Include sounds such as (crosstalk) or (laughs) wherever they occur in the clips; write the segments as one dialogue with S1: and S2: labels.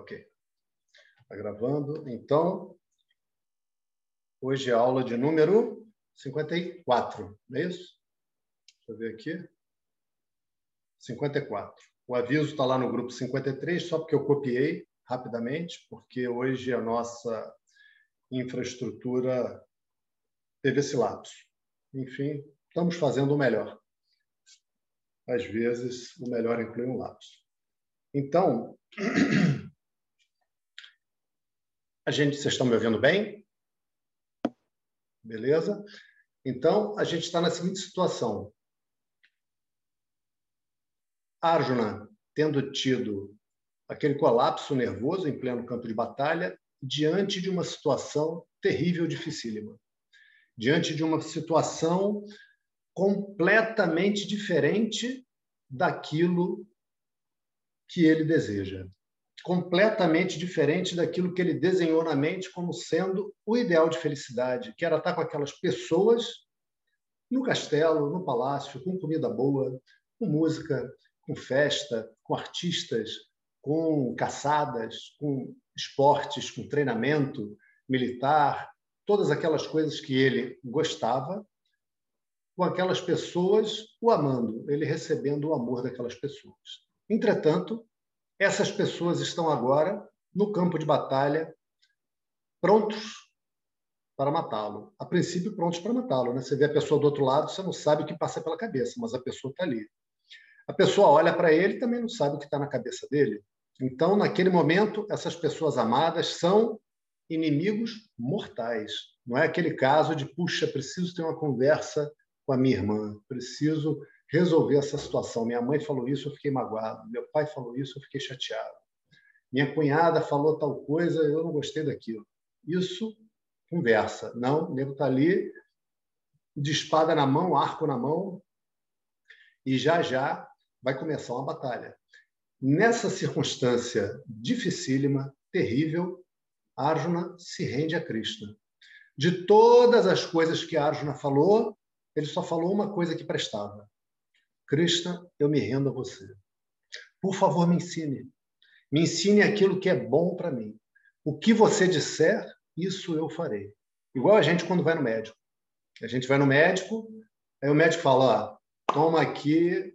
S1: Ok. Está gravando. Então, hoje é a aula de número 54, não é isso? Deixa eu ver aqui. 54. O aviso está lá no grupo 53, só porque eu copiei rapidamente, porque hoje a nossa infraestrutura teve esse lapso. Enfim, estamos fazendo o melhor. Às vezes, o melhor inclui um lapso. Então, (clears throat) a gente, vocês estão me ouvindo bem? Beleza? Então, a gente está na seguinte situação. Arjuna, tendo tido aquele colapso nervoso em pleno campo de batalha, diante de uma situação terrível, dificílima. Diante de uma situação completamente diferente daquilo que ele deseja completamente diferente daquilo que ele desenhou na mente como sendo o ideal de felicidade, que era estar com aquelas pessoas no castelo, no palácio, com comida boa, com música, com festa, com artistas, com caçadas, com esportes, com treinamento militar, todas aquelas coisas que ele gostava, com aquelas pessoas o amando, ele recebendo o amor daquelas pessoas. Entretanto, essas pessoas estão agora no campo de batalha, prontos para matá-lo. A princípio, prontos para matá-lo. Né? Você vê a pessoa do outro lado, você não sabe o que passa pela cabeça, mas a pessoa está ali. A pessoa olha para ele e também não sabe o que está na cabeça dele. Então, naquele momento, essas pessoas amadas são inimigos mortais. Não é aquele caso de, puxa, preciso ter uma conversa com a minha irmã, preciso resolver essa situação. Minha mãe falou isso, eu fiquei magoado. Meu pai falou isso, eu fiquei chateado. Minha cunhada falou tal coisa, eu não gostei daquilo. Isso conversa. Não, o nego está ali, de espada na mão, arco na mão, e já já vai começar uma batalha. Nessa circunstância dificílima, terrível, Arjuna se rende a Krishna. De todas as coisas que Arjuna falou, ele só falou uma coisa que prestava: Krishna, eu me rendo a você. Por favor, me ensine. Me ensine aquilo que é bom para mim. O que você disser, isso eu farei. Igual a gente quando vai no médico. A gente vai no médico, aí o médico fala: ó, toma aqui,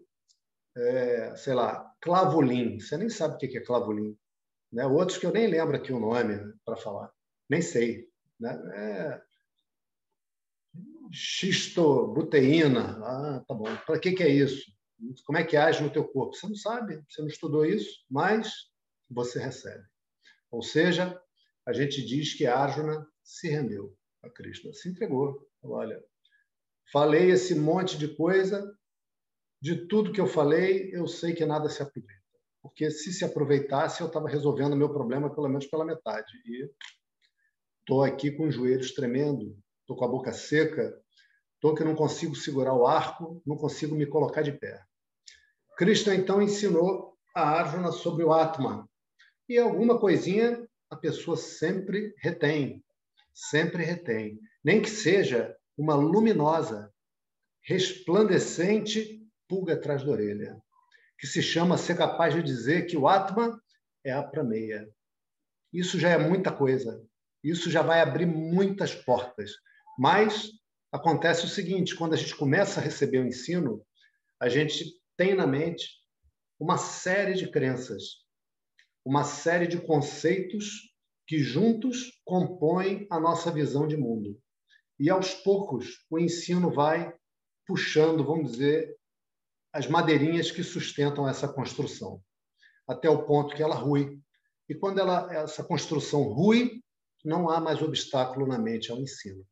S1: é, sei lá, clavulim. Você nem sabe o que é clavulim. Né? Outros que eu nem lembro aqui o nome para falar. Nem sei. Né? É, xistobuteína. Ah, tá bom. Para que, que é isso? Como é que age no teu corpo? Você não sabe, você não estudou isso, mas você recebe. Ou seja, a gente diz que Arjuna se rendeu a Krishna, se entregou. Olha, falei esse monte de coisa, de tudo que eu falei, eu sei que nada se aproveita. Porque se se aproveitasse, eu estava resolvendo meu problema pelo menos pela metade. E estou aqui com os joelhos tremendo, estou com a boca seca, estou que não consigo segurar o arco, não consigo me colocar de pé. Cristo então ensinou a Arjuna sobre o Atman. E alguma coisinha a pessoa sempre retém, sempre retém. Nem que seja uma luminosa, resplandecente pulga atrás da orelha, que se chama ser capaz de dizer que o Atman é a prameia. Isso já é muita coisa. Isso já vai abrir muitas portas. Mas acontece o seguinte: quando a gente começa a receber o ensino, a gente tem na mente uma série de crenças, uma série de conceitos que juntos compõem a nossa visão de mundo. E aos poucos o ensino vai puxando, vamos dizer, as madeirinhas que sustentam essa construção, até o ponto que ela rui. E quando ela, essa construção rui, não há mais obstáculo na mente ao ensino.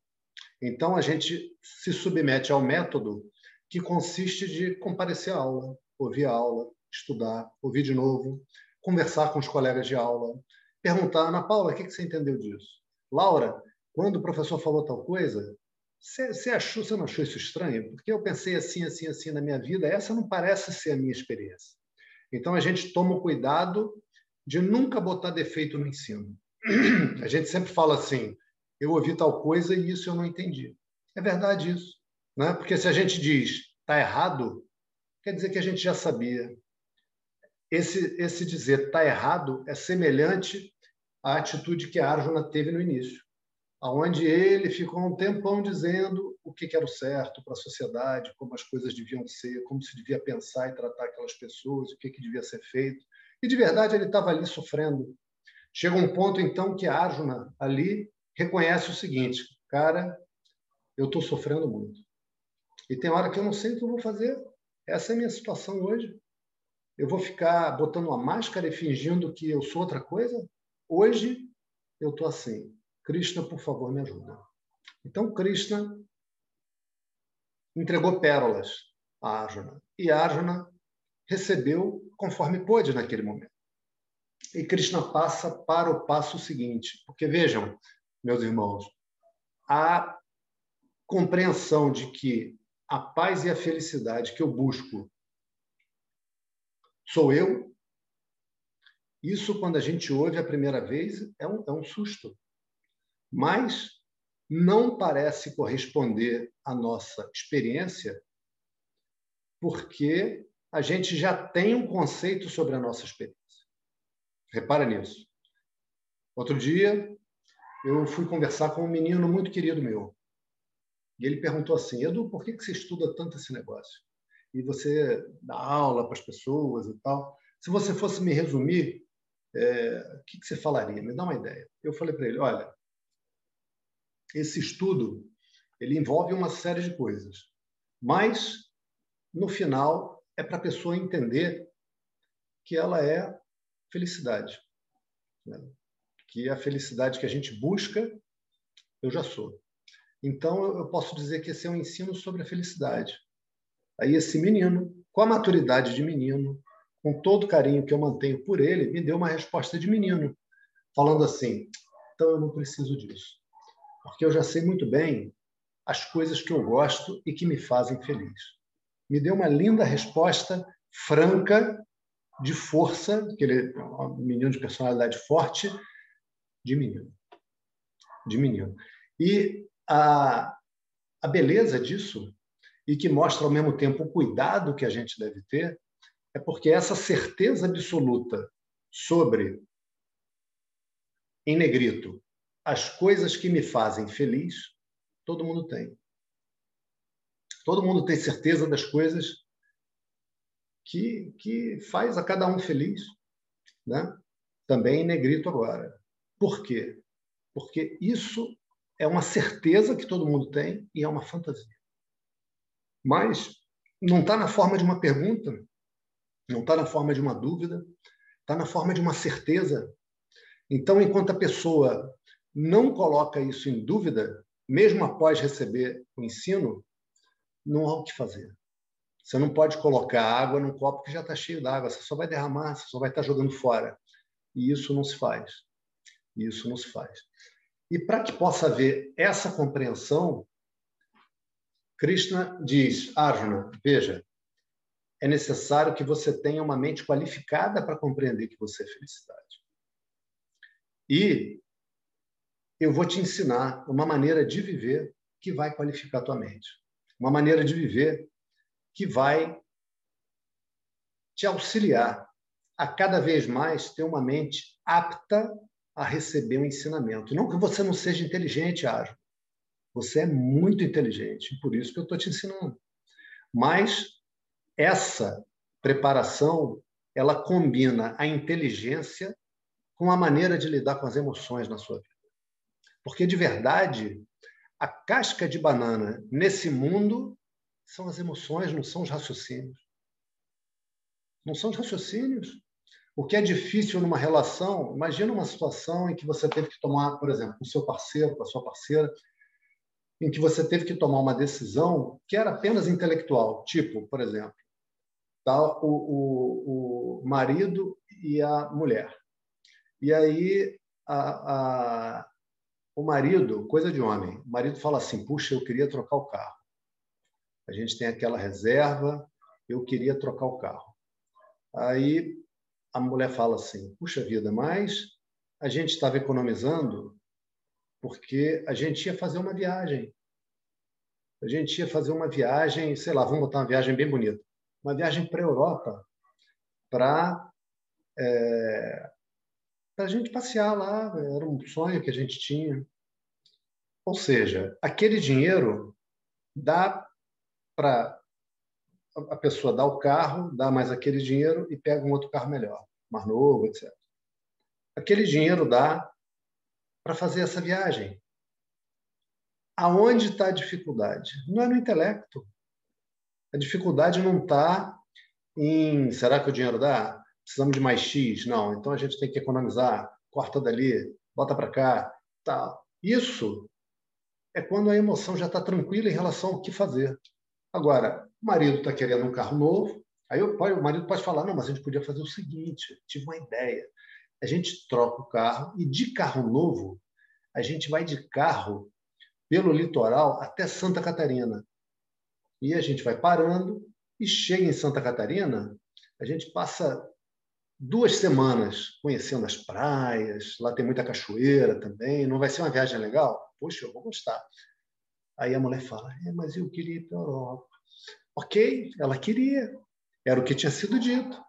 S1: Então, a gente se submete ao método que consiste de comparecer à aula, ouvir a aula, estudar, ouvir de novo, conversar com os colegas de aula, perguntar, Ana Paula, o que você entendeu disso? Laura, quando o professor falou tal coisa, você achou, você não achou isso estranho? Porque eu pensei assim, assim, assim na minha vida, essa não parece ser a minha experiência. Então, a gente toma o cuidado de nunca botar defeito no ensino. (clears throat) A gente sempre fala assim: eu ouvi tal coisa e isso eu não entendi. É verdade isso. Né? Porque se a gente diz está errado, quer dizer que a gente já sabia. esse, esse dizer está errado é semelhante à atitude que Arjuna teve no início, aonde ele ficou um tempão dizendo o que era o certo para a sociedade, como as coisas deviam ser, como se devia pensar e tratar aquelas pessoas, o que, que devia ser feito. E, de verdade, ele estava ali sofrendo. Chega um ponto, então, que Arjuna ali reconhece o seguinte, cara, eu estou sofrendo muito. E tem hora que eu não sei o que eu vou fazer. Essa é a minha situação hoje. Eu vou ficar botando uma máscara e fingindo que eu sou outra coisa? Hoje eu estou assim. Krishna, por favor, me ajuda. Então, Krishna entregou pérolas a Arjuna. E Arjuna recebeu conforme pôde naquele momento. E Krishna passa para o passo seguinte. Porque, vejam, meus irmãos, a compreensão de que a paz e a felicidade que eu busco Sou eu? Isso, quando a gente ouve a primeira vez, é um, é um susto. Mas não parece corresponder à nossa experiência, porque a gente já tem um conceito sobre a nossa experiência. Repara nisso. Outro dia, eu fui conversar com um menino muito querido meu. E ele perguntou assim: Edu, por que você estuda tanto esse negócio? e você dá aula para as pessoas e tal. Se você fosse me resumir, é, o que, que você falaria? Me dá uma ideia. Eu falei para ele, olha, esse estudo ele envolve uma série de coisas, mas no final é para a pessoa entender que ela é felicidade, né? Que a felicidade que a gente busca eu já sou. Então eu posso dizer que esse é um ensino sobre a felicidade. Aí esse menino, com a maturidade de menino, com todo o carinho que eu mantenho por ele, me deu uma resposta de menino, falando assim: então eu não preciso disso, porque eu já sei muito bem as coisas que eu gosto e que me fazem feliz. Me deu uma linda resposta, franca, de força, que ele é um menino de personalidade forte, De menino. E a, a beleza disso e que mostra ao mesmo tempo o cuidado que a gente deve ter, é porque essa certeza absoluta sobre, em negrito, as coisas que me fazem feliz, todo mundo tem. Todo mundo tem certeza das coisas que, que faz a cada um feliz, né? Também em negrito agora. Por quê? Porque isso é uma certeza que todo mundo tem e é uma fantasia. Mas não está na forma de uma pergunta, não está na forma de uma dúvida, está na forma de uma certeza. Então, enquanto a pessoa não coloca isso em dúvida, mesmo após receber o ensino, não há o que fazer. Você não pode colocar água num copo que já está cheio d'água, você só vai derramar, você só vai estar tá jogando fora. E isso não se faz. Isso não se faz. E para que possa haver essa compreensão, Krishna diz, Arjuna, veja, é necessário que você tenha uma mente qualificada para compreender que você é felicidade. E eu vou te ensinar uma maneira de viver que vai qualificar a tua mente. Uma maneira de viver que vai te auxiliar a cada vez mais ter uma mente apta a receber um ensinamento. Não que você não seja inteligente, Arjuna. Você é muito inteligente, por isso que eu estou te ensinando. Mas essa preparação, ela combina a inteligência com a maneira de lidar com as emoções na sua vida. Porque, de verdade, a casca de banana nesse mundo são as emoções, não são os raciocínios. Não são os raciocínios. O que é difícil numa relação, imagina uma situação em que você teve que tomar, por exemplo, com o seu parceiro, com a sua parceira, em que você teve que tomar uma decisão que era apenas intelectual, tipo, por exemplo, tá, o, o, o marido e a mulher. E aí a, a, o marido, coisa de homem, o marido fala assim: puxa, eu queria trocar o carro. A gente tem aquela reserva, eu queria trocar o carro. Aí a mulher fala assim: puxa vida, mas a gente estava economizando porque a gente ia fazer uma viagem. A gente ia fazer uma viagem, sei lá, vamos botar uma viagem bem bonita, uma viagem para a Europa, para é, a gente passear lá, era um sonho que a gente tinha. Ou seja, aquele dinheiro dá para a pessoa dar o carro, dá mais aquele dinheiro e pega um outro carro melhor, mais novo, etc. Aquele dinheiro dá para fazer essa viagem. Aonde está a dificuldade? Não é no intelecto. A dificuldade não está em será que o dinheiro dá? Precisamos de mais X? Não, então a gente tem que economizar, corta dali, bota para cá, tal. Isso é quando a emoção já está tranquila em relação ao que fazer. Agora, o marido está querendo um carro novo, aí o, o marido pode falar: não, mas a gente podia fazer o seguinte, tive uma ideia. A gente troca o carro e de carro novo, a gente vai de carro pelo litoral até Santa Catarina. E a gente vai parando e chega em Santa Catarina, a gente passa duas semanas conhecendo as praias, lá tem muita cachoeira também, não vai ser uma viagem legal? Poxa, eu vou gostar. Aí a mulher fala, é, mas eu queria ir para a Europa. Ok, ela queria, era o que tinha sido dito.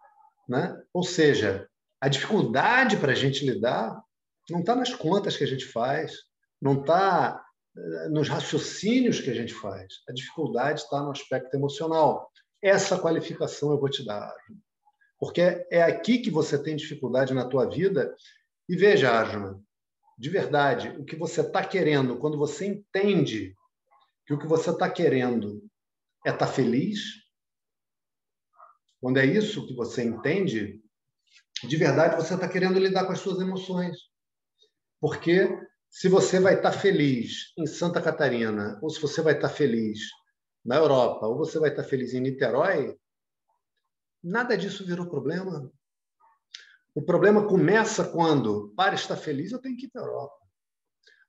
S1: Né? Ou seja, a dificuldade para a gente lidar não está nas contas que a gente faz, não está eh, nos raciocínios que a gente faz. A dificuldade está no aspecto emocional. Essa qualificação eu vou te dar, porque é aqui que você tem dificuldade na tua vida. E veja, Arjuna, de verdade, o que você está querendo, quando você entende que o que você está querendo é estar tá feliz, quando é isso que você entende, de verdade você está querendo lidar com as suas emoções. Porque se você vai estar tá feliz em Santa Catarina, ou se você vai estar tá feliz na Europa, ou você vai estar feliz em Niterói, nada disso virou problema. O problema começa quando, para estar feliz, eu tenho que ir para a Europa.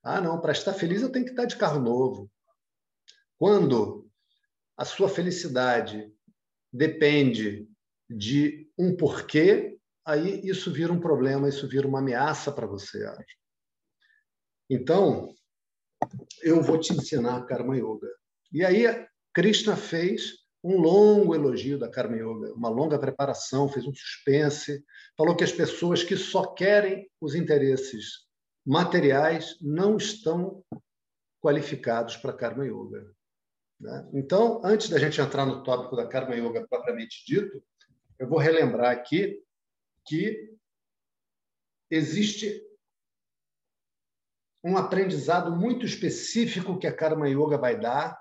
S1: Ah, não, para estar feliz eu tenho que estar de carro novo. Quando a sua felicidade depende de um porquê, aí isso vira um problema, isso vira uma ameaça para você. Então, eu vou te ensinar Karma Yoga. E aí, Krishna fez um longo elogio da Karma Yoga, uma longa preparação, fez um suspense, falou que as pessoas que só querem os interesses materiais não estão qualificados para Karma Yoga. Né? Então, antes da gente entrar no tópico da Karma Yoga propriamente dito, eu vou relembrar aqui que existe um aprendizado muito específico que a Karma Yoga vai dar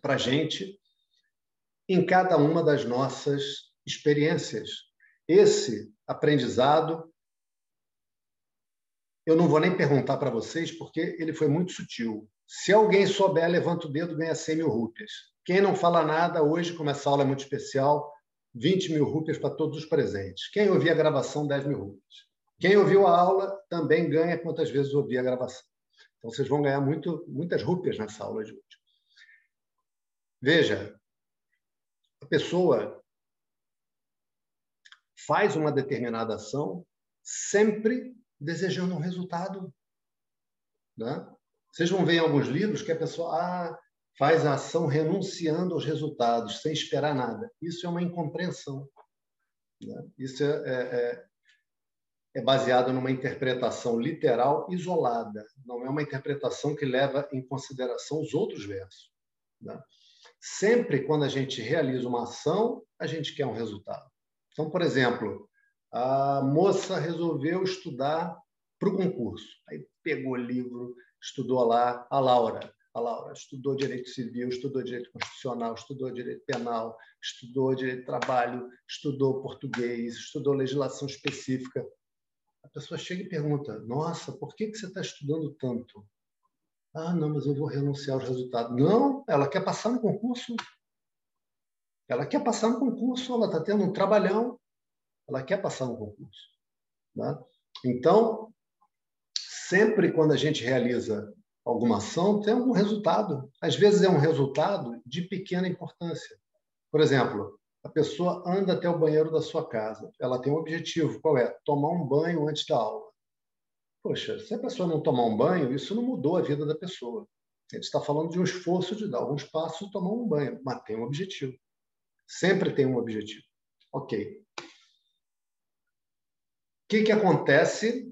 S1: para a gente em cada uma das nossas experiências. Esse aprendizado, eu não vou nem perguntar para vocês, porque ele foi muito sutil. Se alguém souber, levanta o dedo, ganha 100 mil rúpias. Quem não fala nada, hoje, como essa aula é muito especial, 20 mil rúpias para todos os presentes. Quem ouvir a gravação, 10 mil rúpias. Quem ouviu a aula também ganha quantas vezes ouvir a gravação. Então, vocês vão ganhar muito, muitas rúpias nessa aula de hoje. Veja, a pessoa faz uma determinada ação sempre desejando um resultado. Né? Vocês vão ver em alguns livros que a pessoa ah, faz a ação renunciando aos resultados, sem esperar nada. Isso é uma incompreensão. Né? Isso é, é, é é baseado numa interpretação literal isolada, não é uma interpretação que leva em consideração os outros versos. Né? Sempre quando a gente realiza uma ação, a gente quer um resultado. Então, por exemplo, a moça resolveu estudar para o concurso. Aí pegou o livro, estudou lá, a Laura. A Laura estudou direito civil, estudou direito constitucional, estudou direito penal, estudou direito de trabalho, estudou português, estudou legislação específica a pessoa chega e pergunta: Nossa, por que, que você está estudando tanto? Ah, não, mas eu vou renunciar aos resultados. Não, ela quer passar no concurso. Ela quer passar no concurso, ela está tendo um trabalhão, ela quer passar no concurso. Né? Então, sempre quando a gente realiza alguma ação, tem algum resultado. Às vezes é um resultado de pequena importância. Por exemplo, a pessoa anda até o banheiro da sua casa. Ela tem um objetivo, qual é? Tomar um banho antes da aula. Poxa, se a pessoa não tomar um banho, isso não mudou a vida da pessoa. A gente está falando de um esforço de dar alguns passos e tomar um banho, mas tem um objetivo. Sempre tem um objetivo. Ok. que, que acontece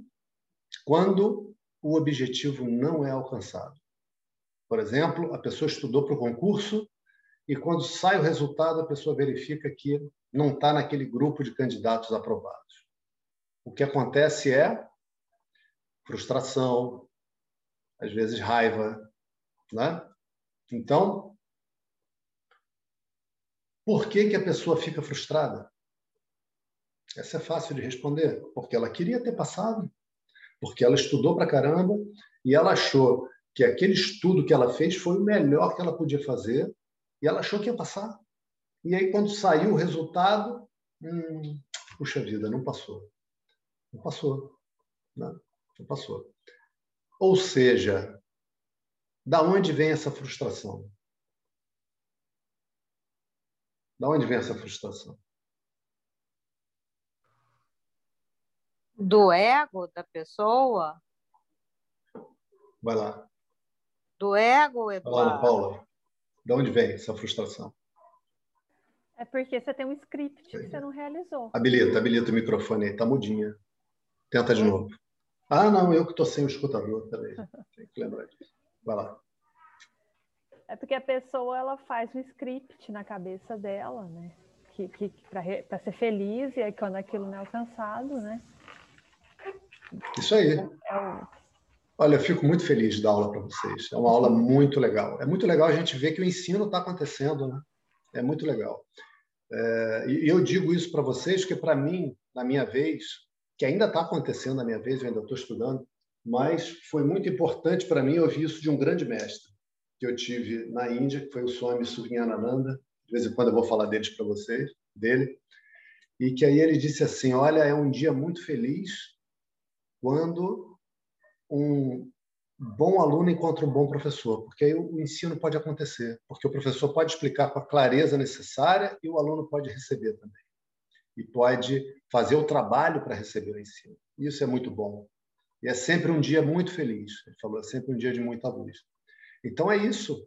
S1: quando o objetivo não é alcançado? Por exemplo, a pessoa estudou para o concurso e quando sai o resultado, a pessoa verifica que não está naquele grupo de candidatos aprovados. O que acontece é frustração, às vezes raiva, né? Então, por que, que a pessoa fica frustrada? Essa é fácil de responder. Porque ela queria ter passado, porque ela estudou para caramba e ela achou que aquele estudo que ela fez foi o melhor que ela podia fazer e ela achou que ia passar. E aí, quando saiu o resultado, hum, puxa vida, não passou. Não passou. Né? não passou. Ou seja, da onde vem essa frustração? Da onde vem essa frustração?
S2: Do ego da pessoa?
S1: Vai lá.
S2: Do ego, Eduardo?
S1: Paula. Da onde vem essa frustração?
S3: É porque você tem um script que você não realizou.
S1: Habilita, habilita o microfone aí, tá mudinha. Tenta de novo. Ah, não, eu que estou sem o escutador, peraí. (laughs) Tem que lembrar disso. Vai lá.
S3: É porque a pessoa ela faz um script na cabeça dela, né? Que, que para ser feliz e aí quando aquilo não é alcançado, né?
S1: Isso aí. É o... Olha, eu fico muito feliz de dar aula para vocês. É uma aula muito legal. É muito legal a gente ver que o ensino está acontecendo, né? É muito legal. É, e eu digo isso para vocês que para mim, na minha vez, que ainda está acontecendo na minha vez, eu ainda estou estudando, mas foi muito importante para mim ouvir isso de um grande mestre que eu tive na Índia, que foi o Swami Suryanananda. De vez em quando eu vou falar deles para vocês, dele. E que aí ele disse assim: Olha, é um dia muito feliz quando um bom aluno encontra um bom professor, porque aí o ensino pode acontecer, porque o professor pode explicar com a clareza necessária e o aluno pode receber também. E pode fazer o trabalho para receber o ensino. Isso é muito bom. E é sempre um dia muito feliz. Ele falou, é sempre um dia de muita luz. Então é isso.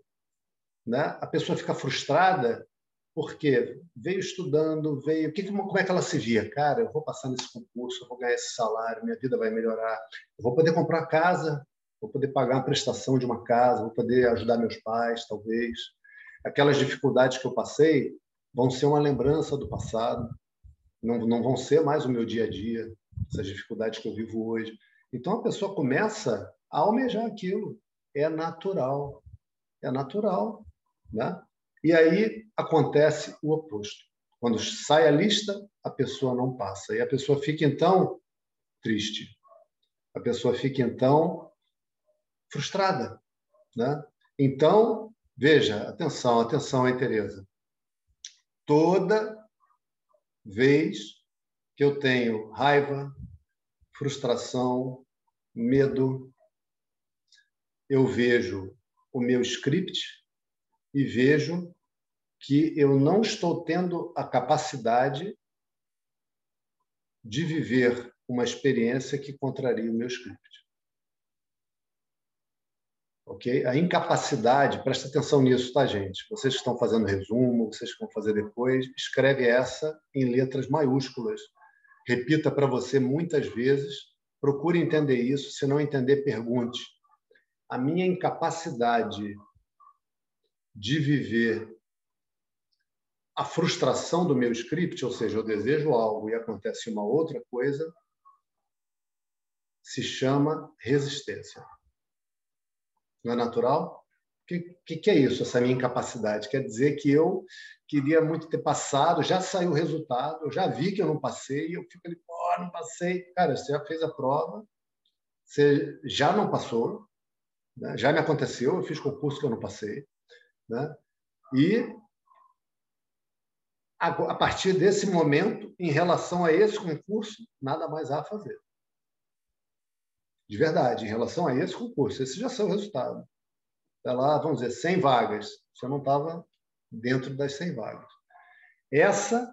S1: Né? A pessoa fica frustrada porque veio estudando, veio. Que, como é que ela se via? Cara, eu vou passar nesse concurso, eu vou ganhar esse salário, minha vida vai melhorar, eu vou poder comprar casa, vou poder pagar a prestação de uma casa, vou poder ajudar meus pais, talvez. Aquelas dificuldades que eu passei vão ser uma lembrança do passado, não, não vão ser mais o meu dia a dia, essas dificuldades que eu vivo hoje. Então a pessoa começa a almejar aquilo é natural. É natural. Né? E aí acontece o oposto. Quando sai a lista, a pessoa não passa. E a pessoa fica, então, triste. A pessoa fica, então, frustrada. Né? Então, veja, atenção, atenção aí, Tereza. Toda vez que eu tenho raiva, frustração, medo, eu vejo o meu script e vejo que eu não estou tendo a capacidade de viver uma experiência que contraria o meu script. Ok? A incapacidade, presta atenção nisso, tá, gente? Vocês que estão fazendo resumo, vocês que vão fazer depois, escreve essa em letras maiúsculas. Repita para você muitas vezes. Procure entender isso. Se não entender, pergunte a minha incapacidade de viver a frustração do meu script, ou seja, eu desejo algo e acontece uma outra coisa, se chama resistência. Não é natural? O que, que, que, é isso, essa minha incapacidade? Quer dizer que eu queria muito ter passado, já saiu o resultado, eu já vi que eu não passei, e eu fico ali, pô, não passei. Cara, você já fez a prova, você já não passou, né? Já me aconteceu, eu fiz concurso que eu não passei. Né? E a, partir desse momento, em relação a esse concurso, nada mais há a fazer. De verdade, em relação a esse concurso, esse já saiu o resultado. Está lá, vamos dizer, 100 vagas. Você não estava dentro das 100 vagas. Essa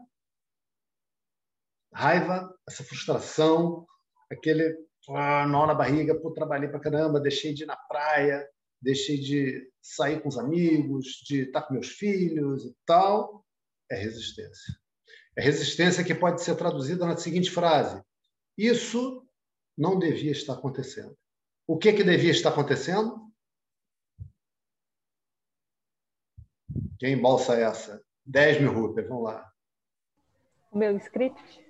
S1: raiva, essa frustração, aquele ah, nó na barriga, pô, trabalhei para caramba, deixei de ir na praia, deixei de sair com os amigos, de estar com meus filhos e tal, é resistência. É resistência que pode ser traduzida na seguinte frase: Isso não devia estar acontecendo. O que, que devia estar acontecendo? Quem embolsa essa? 10 mil rupias, vamos lá.
S3: O meu script?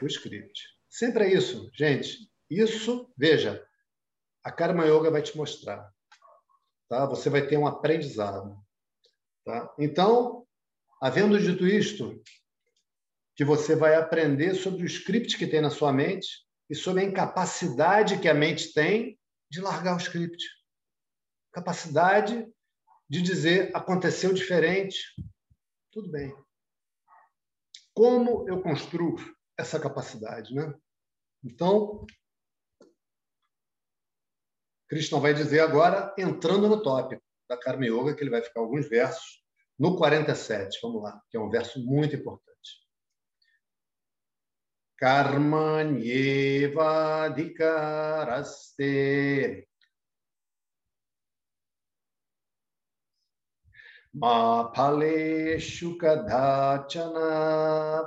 S1: O script. Sempre é isso, gente. Isso, veja, a Karma Yoga vai te mostrar. Tá? Você vai ter um aprendizado. Tá? Então, havendo dito isto, que você vai aprender sobre o script que tem na sua mente e sobre a incapacidade que a mente tem de largar o script. Capacidade de dizer aconteceu diferente. Tudo bem. Como eu construo essa capacidade, né? Então, Krishna vai dizer agora, entrando no tópico da Karma Yoga, que ele vai ficar alguns versos, no 47, vamos lá, que é um verso muito importante. Karmanyevadhikaraste ma phaleshu kadachana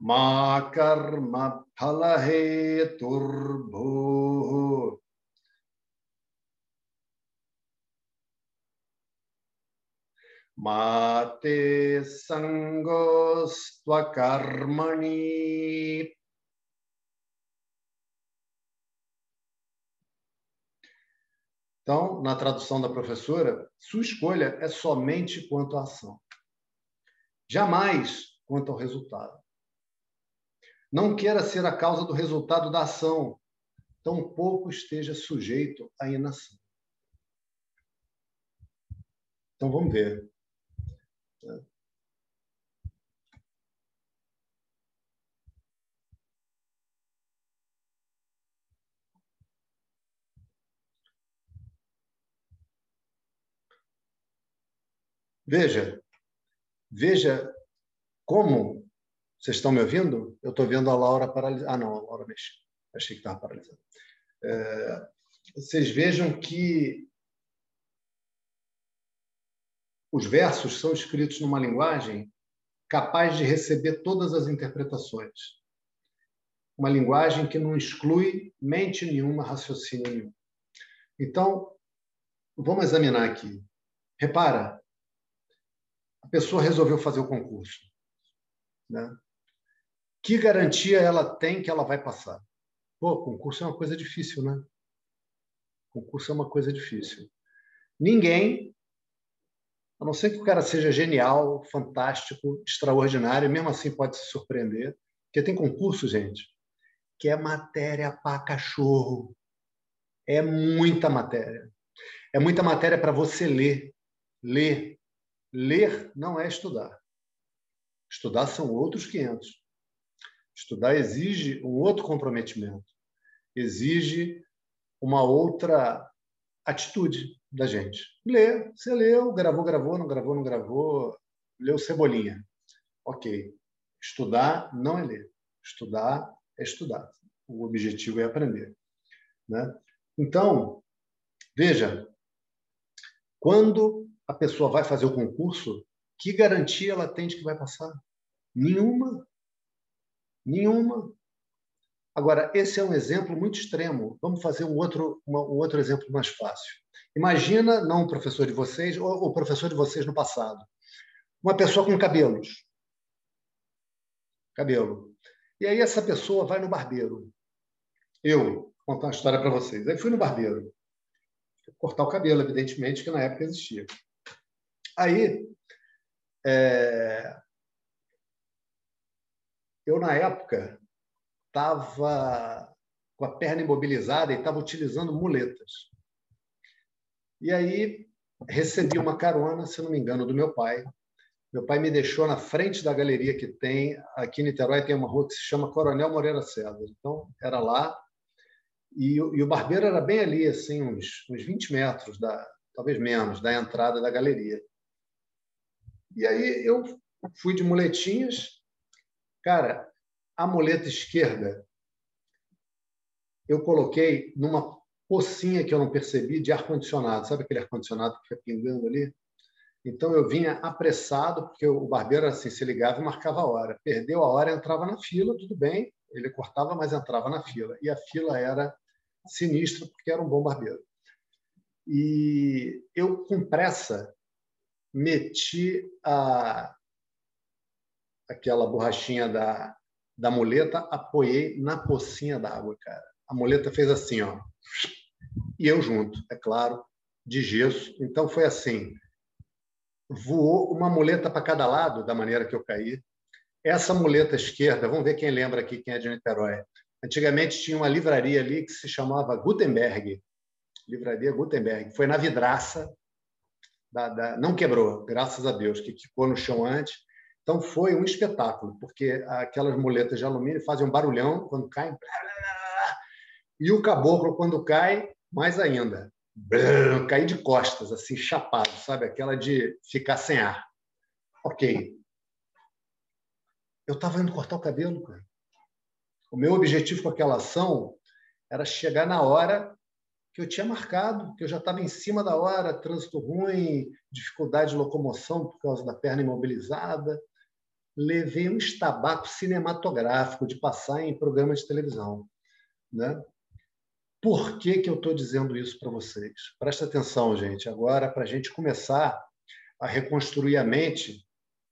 S1: ma karma phalaheturbhu mate sangos karmani Então, na tradução da professora, sua escolha é somente quanto à ação. Jamais quanto ao resultado. Não queira ser a causa do resultado da ação, tampouco esteja sujeito à inação. Então vamos ver. Veja, veja como vocês estão me ouvindo? Eu estou vendo a Laura paralisada. Ah, não, a Laura mexeu. Achei que estava paralisada. É, vocês vejam que os versos são escritos numa linguagem capaz de receber todas as interpretações. Uma linguagem que não exclui mente nenhuma, raciocínio nenhum. Então, vamos examinar aqui. Repara, a pessoa resolveu fazer o concurso. Né? Que garantia ela tem que ela vai passar? Pô, concurso é uma coisa difícil, né? Concurso é uma coisa difícil. Ninguém, a não ser que o cara seja genial, fantástico, extraordinário, mesmo assim pode se surpreender, porque tem concurso, gente, que é matéria para cachorro. É muita matéria. É muita matéria para você ler. Ler. Ler não é estudar. Estudar são outros 500. Estudar exige um outro comprometimento, exige uma outra atitude da gente. Ler, você leu, gravou, gravou, não gravou, não gravou, leu Cebolinha. Ok. Estudar não é ler. Estudar é estudar. O objetivo é aprender. Né? Então, veja, quando a pessoa vai fazer o concurso, que garantia ela tem de que vai passar? Nenhuma. Nenhuma. Agora, esse é um exemplo muito extremo. Vamos fazer um outro, uma, um outro exemplo mais fácil. Imagina, não o professor de vocês, ou o professor de vocês no passado. Uma pessoa com cabelos. Cabelo. E aí essa pessoa vai no barbeiro. Eu, vou contar uma história para vocês. Aí fui no barbeiro. Cortar o cabelo, evidentemente, que na época existia. Aí, é, eu, na época, estava com a perna imobilizada e estava utilizando muletas. E aí recebi uma carona, se não me engano, do meu pai. Meu pai me deixou na frente da galeria que tem aqui em Niterói, tem uma rua que se chama Coronel Moreira César. Então, era lá. E, e o barbeiro era bem ali, assim, uns, uns 20 metros, da, talvez menos, da entrada da galeria. E aí eu fui de muletinhas, Cara, a muleta esquerda eu coloquei numa pocinha que eu não percebi de ar-condicionado. Sabe aquele ar-condicionado que fica pingando ali? Então eu vinha apressado, porque o barbeiro assim se ligava e marcava a hora. Perdeu a hora, entrava na fila, tudo bem, ele cortava, mas entrava na fila. E a fila era sinistra, porque era um bom barbeiro. E eu, com pressa, meti a, aquela borrachinha da, da muleta, apoiei na pocinha d'água, cara. A muleta fez assim, ó. E eu junto, é claro, de gesso. Então foi assim: voou uma muleta para cada lado, da maneira que eu caí. Essa muleta esquerda, vamos ver quem lembra aqui, quem é de Niterói. Antigamente tinha uma livraria ali que se chamava Gutenberg. Livraria Gutenberg. Foi na vidraça. Da, da... não quebrou, graças a Deus, que ficou no chão antes. Então foi um espetáculo, porque aquelas muletas de alumínio fazem um barulhão quando caem. (laughs) E o caboclo, quando cai, mais ainda. Cair de costas, assim, chapado, sabe? Aquela de ficar sem ar. Ok. Eu estava indo cortar o cabelo, cara. O meu objetivo com aquela ação era chegar na hora que eu tinha marcado, que eu já estava em cima da hora, trânsito ruim, dificuldade de locomoção por causa da perna imobilizada. Levei um estabaco cinematográfico de passar em programa de televisão. Né? Por que, que eu estou dizendo isso para vocês? Presta atenção, gente, agora, para a gente começar a reconstruir a mente,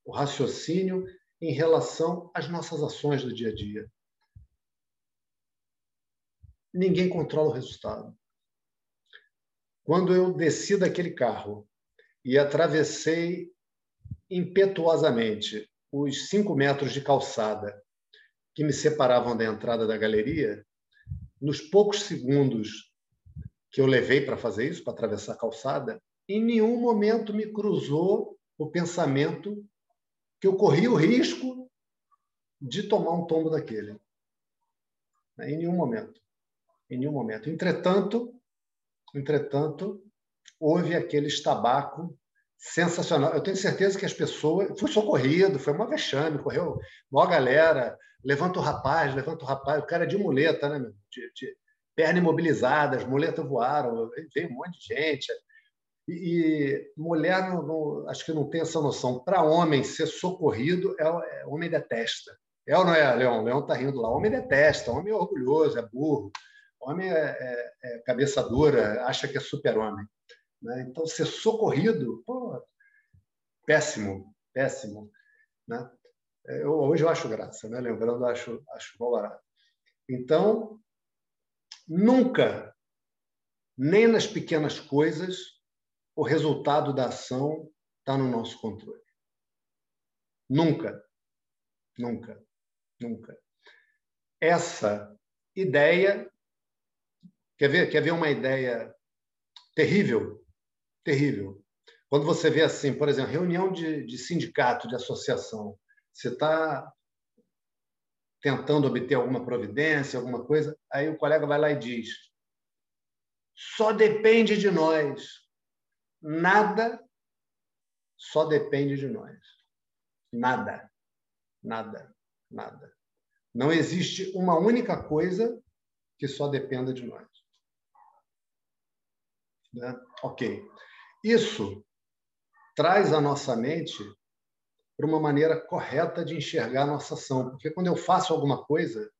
S1: o raciocínio em relação às nossas ações do dia a dia. Ninguém controla o resultado. Quando eu desci daquele carro e atravessei impetuosamente os cinco metros de calçada que me separavam da entrada da galeria, nos poucos segundos que eu levei para fazer isso, para atravessar a calçada, em nenhum momento me cruzou o pensamento que eu corria o risco de tomar um tombo daquele. Em nenhum momento. Em nenhum momento. Entretanto, entretanto, houve aquele estabaco sensacional. Eu tenho certeza que as pessoas. Fui socorrido, foi uma vexame, correu maior galera. Levanta o rapaz, levanta o rapaz. O cara é de muleta, né, meu? De, de perna imobilizada, as muletas voaram, veio um monte de gente. E, e mulher, não, não, acho que não tem essa noção. Para homem, ser socorrido, é, é, homem detesta. É ou não é, Leão? Leão está rindo lá. Homem detesta, homem é orgulhoso, é burro. Homem é, é, é cabeça dura, acha que é super-homem. Né? Então, ser socorrido, pô, péssimo, péssimo. Né? Eu, hoje eu acho graça, né? lembrando, acho, acho bom barato. Então, nunca, nem nas pequenas coisas, o resultado da ação está no nosso controle. Nunca, nunca, nunca. Essa ideia, quer ver, quer ver uma ideia terrível? Terrível. Quando você vê assim, por exemplo, reunião de, de sindicato, de associação, você está tentando obter alguma providência, alguma coisa, aí o colega vai lá e diz: só depende de nós. Nada só depende de nós. Nada, nada, nada. Não existe uma única coisa que só dependa de nós. Né? Ok. Isso traz a nossa mente para uma maneira correta de enxergar a nossa ação. Porque quando eu faço alguma coisa,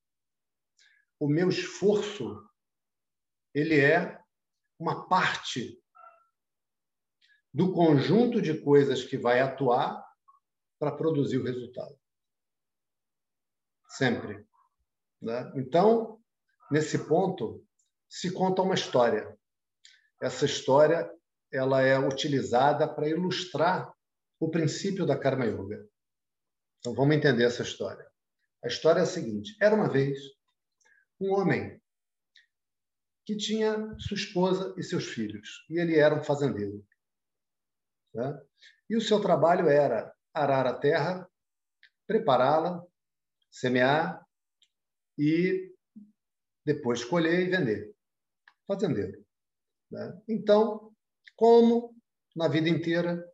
S1: o meu esforço ele é uma parte do conjunto de coisas que vai atuar para produzir o resultado. Sempre. Né? Então, nesse ponto, se conta uma história. Essa história ela é utilizada para ilustrar o princípio da Karma Yoga. Então vamos entender essa história. A história é a seguinte: era uma vez um homem que tinha sua esposa e seus filhos, e ele era um fazendeiro. Né? E o seu trabalho era arar a terra, prepará-la, semear e depois colher e vender. Fazendeiro. Né? Então, como na vida inteira,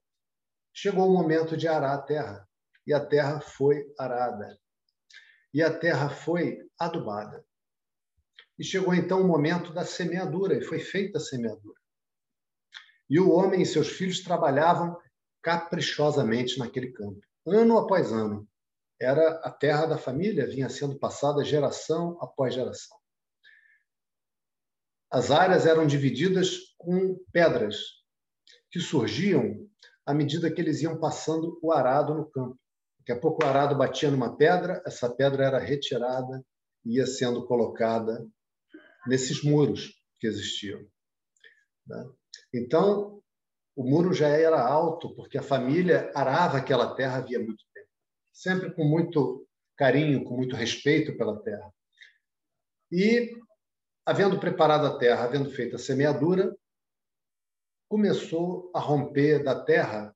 S1: chegou o momento de arar a terra. E a terra foi arada. E a terra foi adubada. E chegou então o momento da semeadura, e foi feita a semeadura. E o homem e seus filhos trabalhavam caprichosamente naquele campo, ano após ano. Era a terra da família, vinha sendo passada geração após geração. As áreas eram divididas com pedras que surgiam à medida que eles iam passando o arado no campo. Daqui a pouco o arado batia numa pedra, essa pedra era retirada e ia sendo colocada nesses muros que existiam. Né? Então, o muro já era alto, porque a família arava aquela terra havia muito tempo, sempre com muito carinho, com muito respeito pela terra. E, havendo preparado a terra, havendo feito a semeadura, começou a romper da terra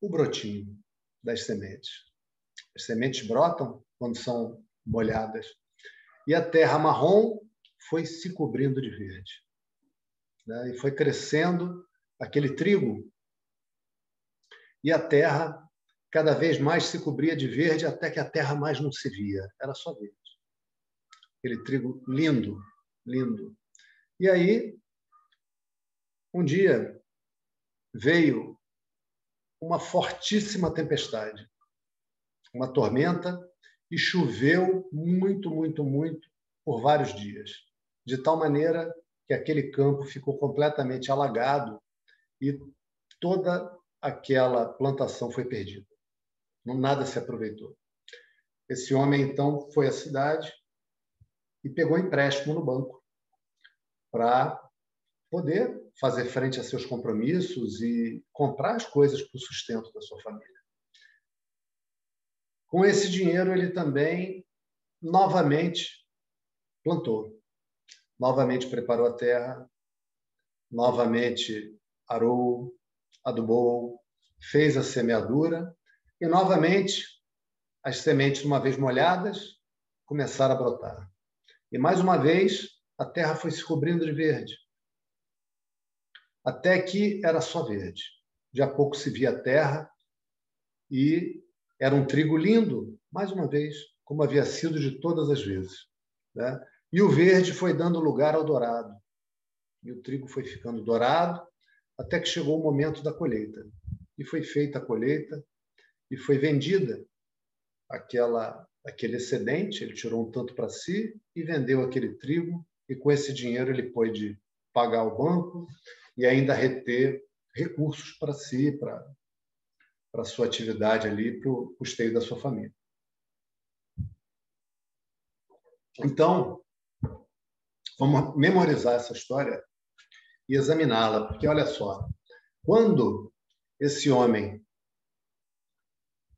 S1: o brotinho das sementes. As sementes brotam quando são molhadas. E a terra marrom foi se cobrindo de verde. Né? E foi crescendo aquele trigo. E a terra cada vez mais se cobria de verde até que a terra mais não se via. Era só verde. Aquele trigo lindo, lindo. E aí um dia veio uma fortíssima tempestade, uma tormenta, e choveu muito, muito, muito por vários dias, de tal maneira que aquele campo ficou completamente alagado e toda aquela plantação foi perdida. Nada se aproveitou. Esse homem, então, foi à cidade e pegou empréstimo no banco para poder fazer frente a seus compromissos e comprar as coisas para o sustento da sua família. Com esse dinheiro, ele também novamente plantou, novamente preparou a terra, novamente arou, adubou, fez a semeadura e novamente as sementes, uma vez molhadas, começaram a brotar. E mais uma vez a terra foi se cobrindo de verde até que era só verde. De a pouco se via a terra e era um trigo lindo, mais uma vez, como havia sido de todas as vezes. Né? E o verde foi dando lugar ao dourado. E o trigo foi ficando dourado até que chegou o momento da colheita. E foi feita a colheita e foi vendida aquela aquele excedente, ele tirou um tanto para si e vendeu aquele trigo e com esse dinheiro ele pôde pagar o banco e ainda reter recursos para si, para a sua atividade ali, para o custeio da sua família. Então, vamos memorizar essa história e examiná-la, porque olha só, quando esse homem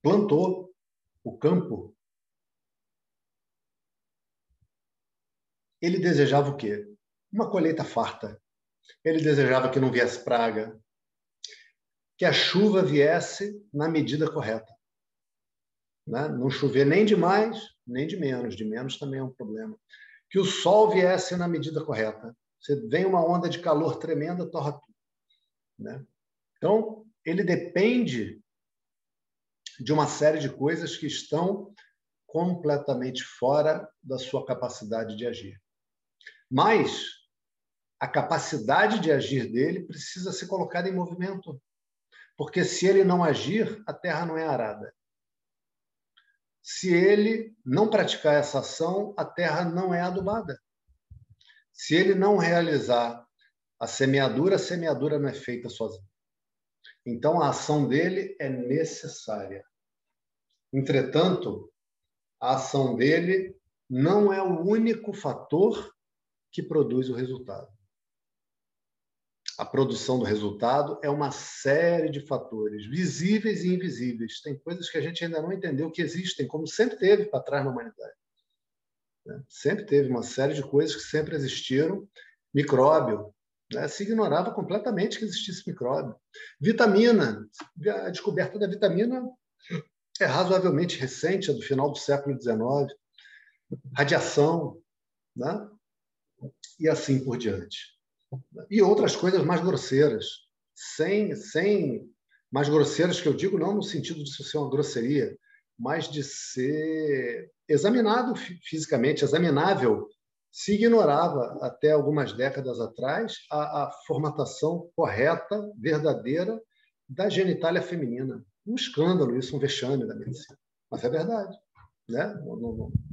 S1: plantou o campo, ele desejava o quê? Uma colheita farta. Ele desejava que não viesse praga, que a chuva viesse na medida correta. Né? Não chover nem de mais, nem de menos. De menos também é um problema. Que o sol viesse na medida correta. Você vem uma onda de calor tremenda, torra tudo. Né? Então, ele depende de uma série de coisas que estão completamente fora da sua capacidade de agir. Mas a capacidade de agir dele precisa ser colocada em movimento. Porque se ele não agir, a terra não é arada. Se ele não praticar essa ação, a terra não é adubada. Se ele não realizar a semeadura, a semeadura não é feita sozinha. Então, a ação dele é necessária. Entretanto, a ação dele não é o único fator que produz o resultado a produção do resultado é uma série de fatores, visíveis e invisíveis. Tem coisas que a gente ainda não entendeu que existem, como sempre teve para trás na humanidade. Né? Sempre teve uma série de coisas que sempre existiram. Micróbio, né? se ignorava completamente que existisse micróbio. Vitamina, a descoberta da vitamina é razoavelmente recente, é do final do século XIX. Radiação, né? E assim por diante e outras coisas mais grosseiras, sem, sem mais grosseiras que eu digo não no sentido de ser uma grosseria, mas de ser examinado fisicamente, examinável. Se ignorava até algumas décadas atrás a, a formatação correta, verdadeira da genitália feminina. Um escândalo, isso, um vexame da medicina. Mas é verdade. Né?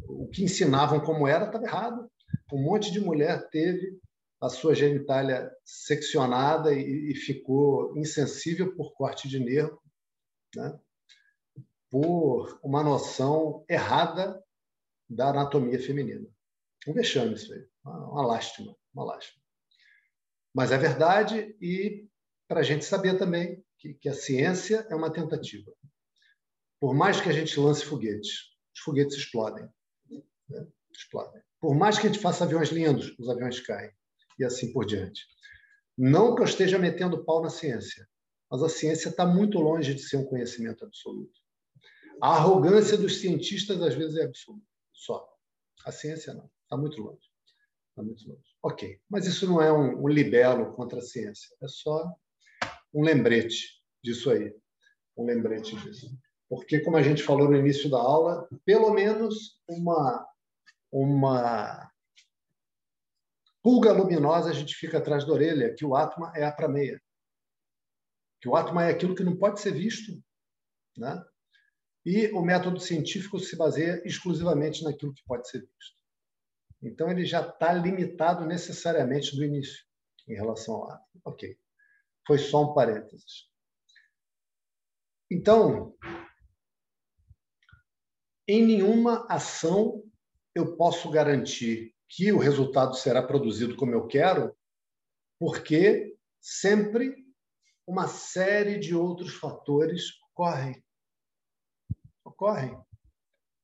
S1: O que ensinavam como era estava errado. Um monte de mulher teve a sua genitália seccionada e, e ficou insensível por corte de nervo, né? por uma noção errada da anatomia feminina. Um vexame isso aí, uma, uma lástima, uma lástima. Mas é verdade e para a gente saber também que, que, a ciência é uma tentativa. Por mais que a gente lance foguetes, os foguetes explodem. Né? Explodem. Por mais que a gente faça aviões lindos, os aviões caem e assim por diante. Não que eu esteja metendo pau na ciência, mas a ciência está muito longe de ser um conhecimento absoluto. A arrogância dos cientistas às vezes é absoluta, só. A ciência não, está muito longe. Está muito longe. Ok, mas isso não é um, um libelo contra a ciência, é só um lembrete disso aí, um lembrete disso. Porque, como a gente falou no início da aula, pelo menos uma, uma pulga luminosa a gente fica atrás da orelha, que o Atma é a prameia. Que o Atma é aquilo que não pode ser visto. Né? E o método científico se baseia exclusivamente naquilo que pode ser visto. Então, ele já está limitado necessariamente do início em relação ao Atma. Ok. Foi só um parênteses. Então, em nenhuma ação eu posso garantir que o resultado será produzido como eu quero, porque sempre uma série de outros fatores ocorrem. Ocorrem.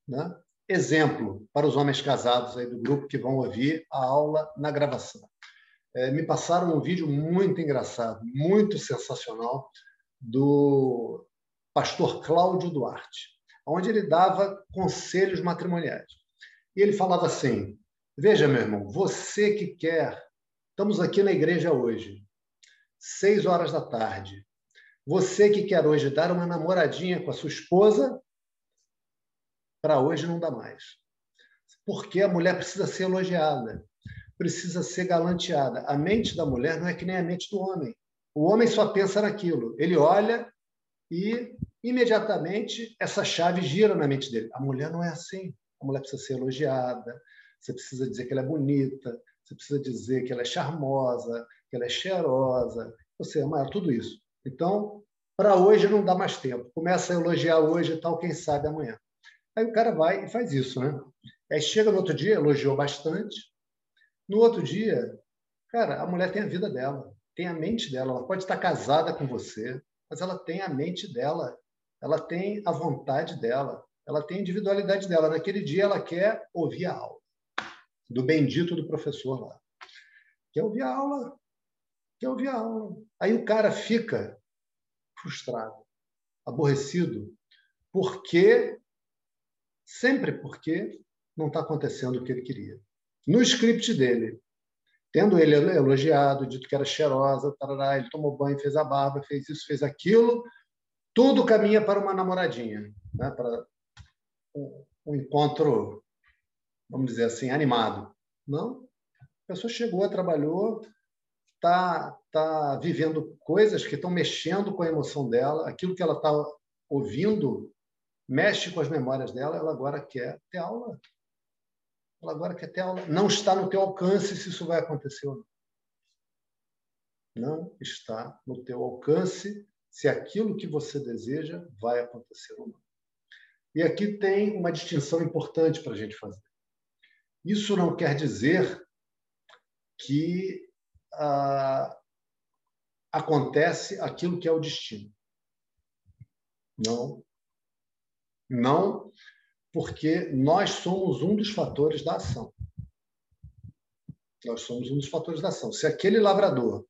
S1: Né? Exemplo para os homens casados aí do grupo que vão ouvir a aula na gravação. É, me passaram um vídeo muito engraçado, muito sensacional, do pastor Cláudio Duarte, onde ele dava conselhos matrimoniais. E ele falava assim: Veja, meu irmão, você que quer, estamos aqui na igreja hoje, seis horas da tarde. Você que quer hoje dar uma namoradinha com a sua esposa, para hoje não dá mais. Porque a mulher precisa ser elogiada, precisa ser galanteada. A mente da mulher não é que nem a mente do homem. O homem só pensa naquilo. Ele olha e imediatamente essa chave gira na mente dele. A mulher não é assim. A mulher precisa ser elogiada, você precisa dizer que ela é bonita, você precisa dizer que ela é charmosa, que ela é cheirosa, você ama tudo isso. Então, para hoje não dá mais tempo. Começa a elogiar hoje e tal, quem sabe amanhã. Aí o cara vai e faz isso, né? Aí chega no outro dia, elogiou bastante. No outro dia, cara, a mulher tem a vida dela, tem a mente dela. Ela pode estar casada com você, mas ela tem a mente dela, ela tem a vontade dela, ela tem individualidade dela. Naquele dia, ela quer ouvir a aula do bendito do professor lá. Quer ouvir a aula? Quer ouvir a aula? Aí o cara fica frustrado, aborrecido, porque, sempre porque, não está acontecendo o que ele queria. No script dele, tendo ele elogiado, dito que era cheirosa, tarará, ele tomou banho, fez a barba, fez isso, fez aquilo, tudo caminha para uma namoradinha, né? para um, encontro vamos dizer assim, animado. Não. A pessoa chegou, trabalhou, está tá vivendo coisas que estão mexendo com a emoção dela, aquilo que ela está ouvindo mexe com as memórias dela, ela agora quer ter aula. Ela agora quer ter aula. Não está no teu alcance se isso vai acontecer ou não. Não está no teu alcance se aquilo que você deseja vai acontecer ou não. E aqui tem uma distinção importante para a gente fazer. Isso não quer dizer que ah, acontece aquilo que é o destino. Não. Não, porque nós somos um dos fatores da ação. Nós somos um dos fatores da ação. Se aquele lavrador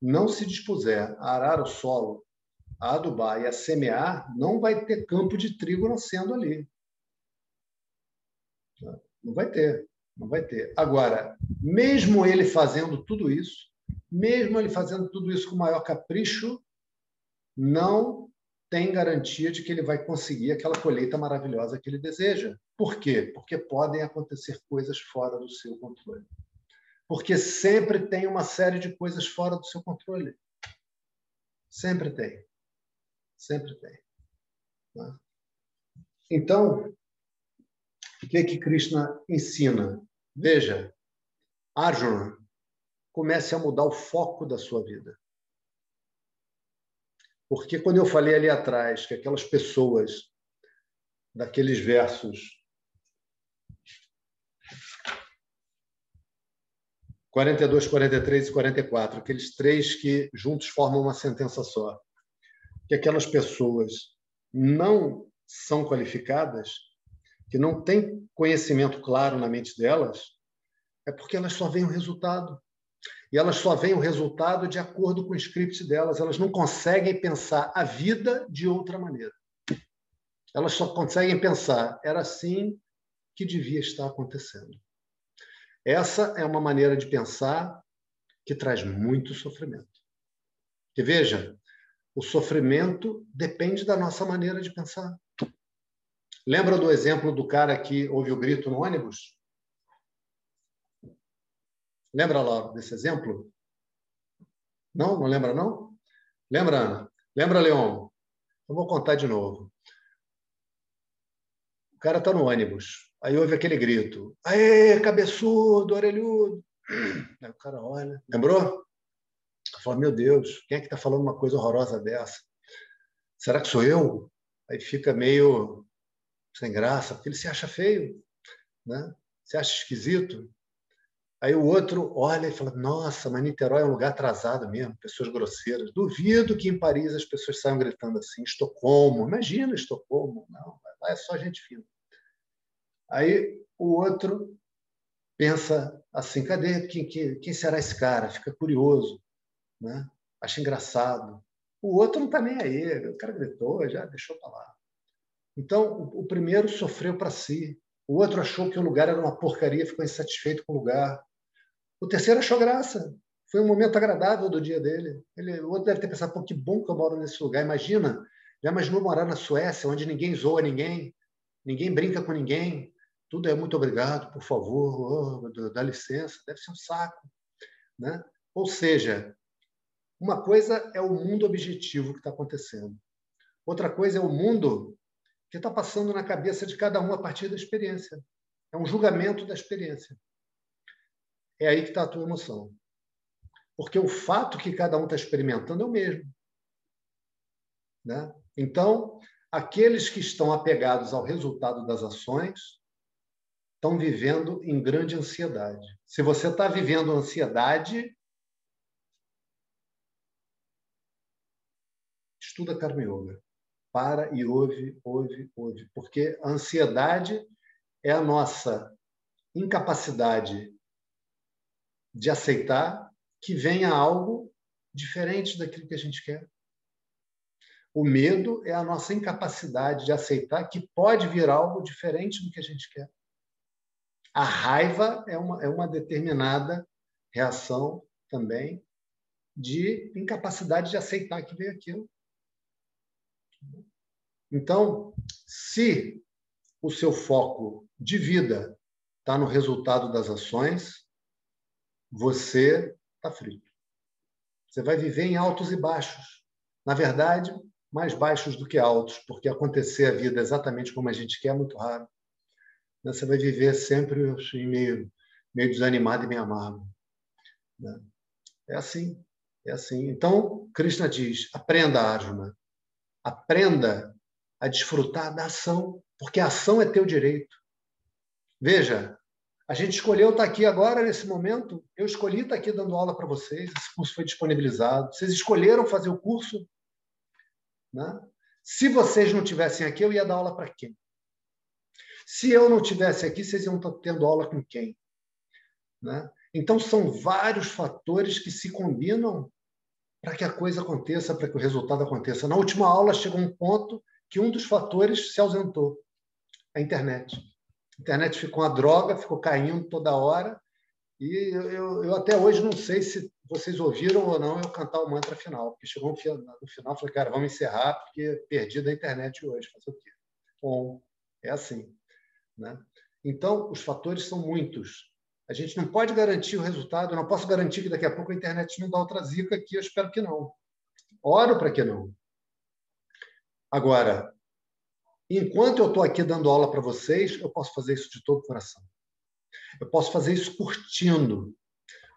S1: não se dispuser a arar o solo, a adubar e a semear, não vai ter campo de trigo nascendo ali. Não vai ter, não vai ter. Agora, mesmo ele fazendo tudo isso, mesmo ele fazendo tudo isso com o maior capricho, não tem garantia de que ele vai conseguir aquela colheita maravilhosa que ele deseja. Por quê? Porque podem acontecer coisas fora do seu controle. Porque sempre tem uma série de coisas fora do seu controle. Sempre tem. Sempre tem. Né? Então, o que, que Krishna ensina? Veja, Arjuna, comece a mudar o foco da sua vida. Porque quando eu falei ali atrás que aquelas pessoas daqueles versos 42, 43 e 44, aqueles três que juntos formam uma sentença só. Que aquelas pessoas não são qualificadas, que não têm conhecimento claro na mente delas, é porque elas só veem o resultado. E elas só veem o resultado de acordo com o script delas, elas não conseguem pensar a vida de outra maneira. Elas só conseguem pensar, era assim que devia estar acontecendo. Essa é uma maneira de pensar que traz muito sofrimento. E veja, o sofrimento depende da nossa maneira de pensar. Lembra do exemplo do cara que ouve o grito no ônibus? Lembra lá desse exemplo? Não? Não lembra, não? Lembra, Ana? Lembra, Leon? Eu vou contar de novo. O cara está no ônibus. Aí houve aquele grito: Aê, cabeçudo, orelhudo. Aí o cara olha, lembrou? Fala: Meu Deus, quem é que está falando uma coisa horrorosa dessa? Será que sou eu? Aí fica meio sem graça, porque ele se acha feio, né? se acha esquisito. Aí o outro olha e fala: Nossa, mas Niterói é um lugar atrasado mesmo, pessoas grosseiras. Duvido que em Paris as pessoas saiam gritando assim. Estocolmo, imagina Estocolmo. Não, lá é só gente fina. Aí o outro pensa assim: cadê? Quem, quem, quem será esse cara? Fica curioso, né? acha engraçado. O outro não está nem aí, o cara gritou, já deixou para lá. Então, o, primeiro sofreu para si, o outro achou que o lugar era uma porcaria, ficou insatisfeito com o lugar. O terceiro achou graça, foi um momento agradável do dia dele. Ele, o outro deve ter pensado: Pô, que bom que eu moro nesse lugar. Imagina, já imaginou morar na Suécia, onde ninguém zoa ninguém, ninguém brinca com ninguém, tudo é muito obrigado, por favor, oh, dá licença, deve ser um saco. Né? Ou seja, uma coisa é o mundo objetivo que está acontecendo, outra coisa é o mundo que está passando na cabeça de cada um a partir da experiência. É um julgamento da experiência. É aí que está a tua emoção. Porque o fato que cada um está experimentando é o mesmo. Né? Então, aqueles que estão apegados ao resultado das ações estão vivendo em grande ansiedade. Se você está vivendo ansiedade, estuda Karma Yoga. Para e ouve, ouve, ouve. Porque a ansiedade é a nossa incapacidade de aceitar que venha algo diferente daquilo que a gente quer. O medo é a nossa incapacidade de aceitar que pode vir algo diferente do que a gente quer. A raiva é uma, é uma determinada reação também de incapacidade de aceitar que veio aquilo. Então, se o seu foco de vida está no resultado das ações, você está frito. Você vai viver em altos e baixos. Na verdade, mais baixos do que altos, porque acontecer a vida exatamente como a gente quer é muito raro. Né? Você vai viver sempre assim, meio, meio desanimado e meio amargo. Né? É assim, é assim. Então, Krishna diz: aprenda, Arjuna, aprenda a desfrutar da ação, porque a ação é teu direito. Veja, a gente escolheu estar aqui agora, nesse momento. Eu escolhi estar aqui dando aula para vocês. Esse curso foi disponibilizado. Vocês escolheram fazer o curso. Né? Se vocês não tivessem aqui, eu ia dar aula para quem? Se eu não tivesse aqui, vocês iam estar tendo aula com quem? Né? Então, são vários fatores que se combinam para que a coisa aconteça, para que o resultado aconteça. Na última aula, chegou um ponto que um dos fatores se ausentou a internet. A internet ficou uma droga, ficou caindo toda hora. E eu, eu, eu até hoje não sei se vocês ouviram ou não eu cantar o mantra final, porque chegou no final, falei, cara, vamos encerrar, porque perdi da internet hoje, fazer o quê? Bom, é assim. Né? Então, os fatores são muitos. A gente não pode garantir o resultado, eu não posso garantir que daqui a pouco a internet não dá outra zica aqui, eu espero que não. Oro para que não. Agora, enquanto eu estou aqui dando aula para vocês, eu posso fazer isso de todo o coração. Eu posso fazer isso curtindo,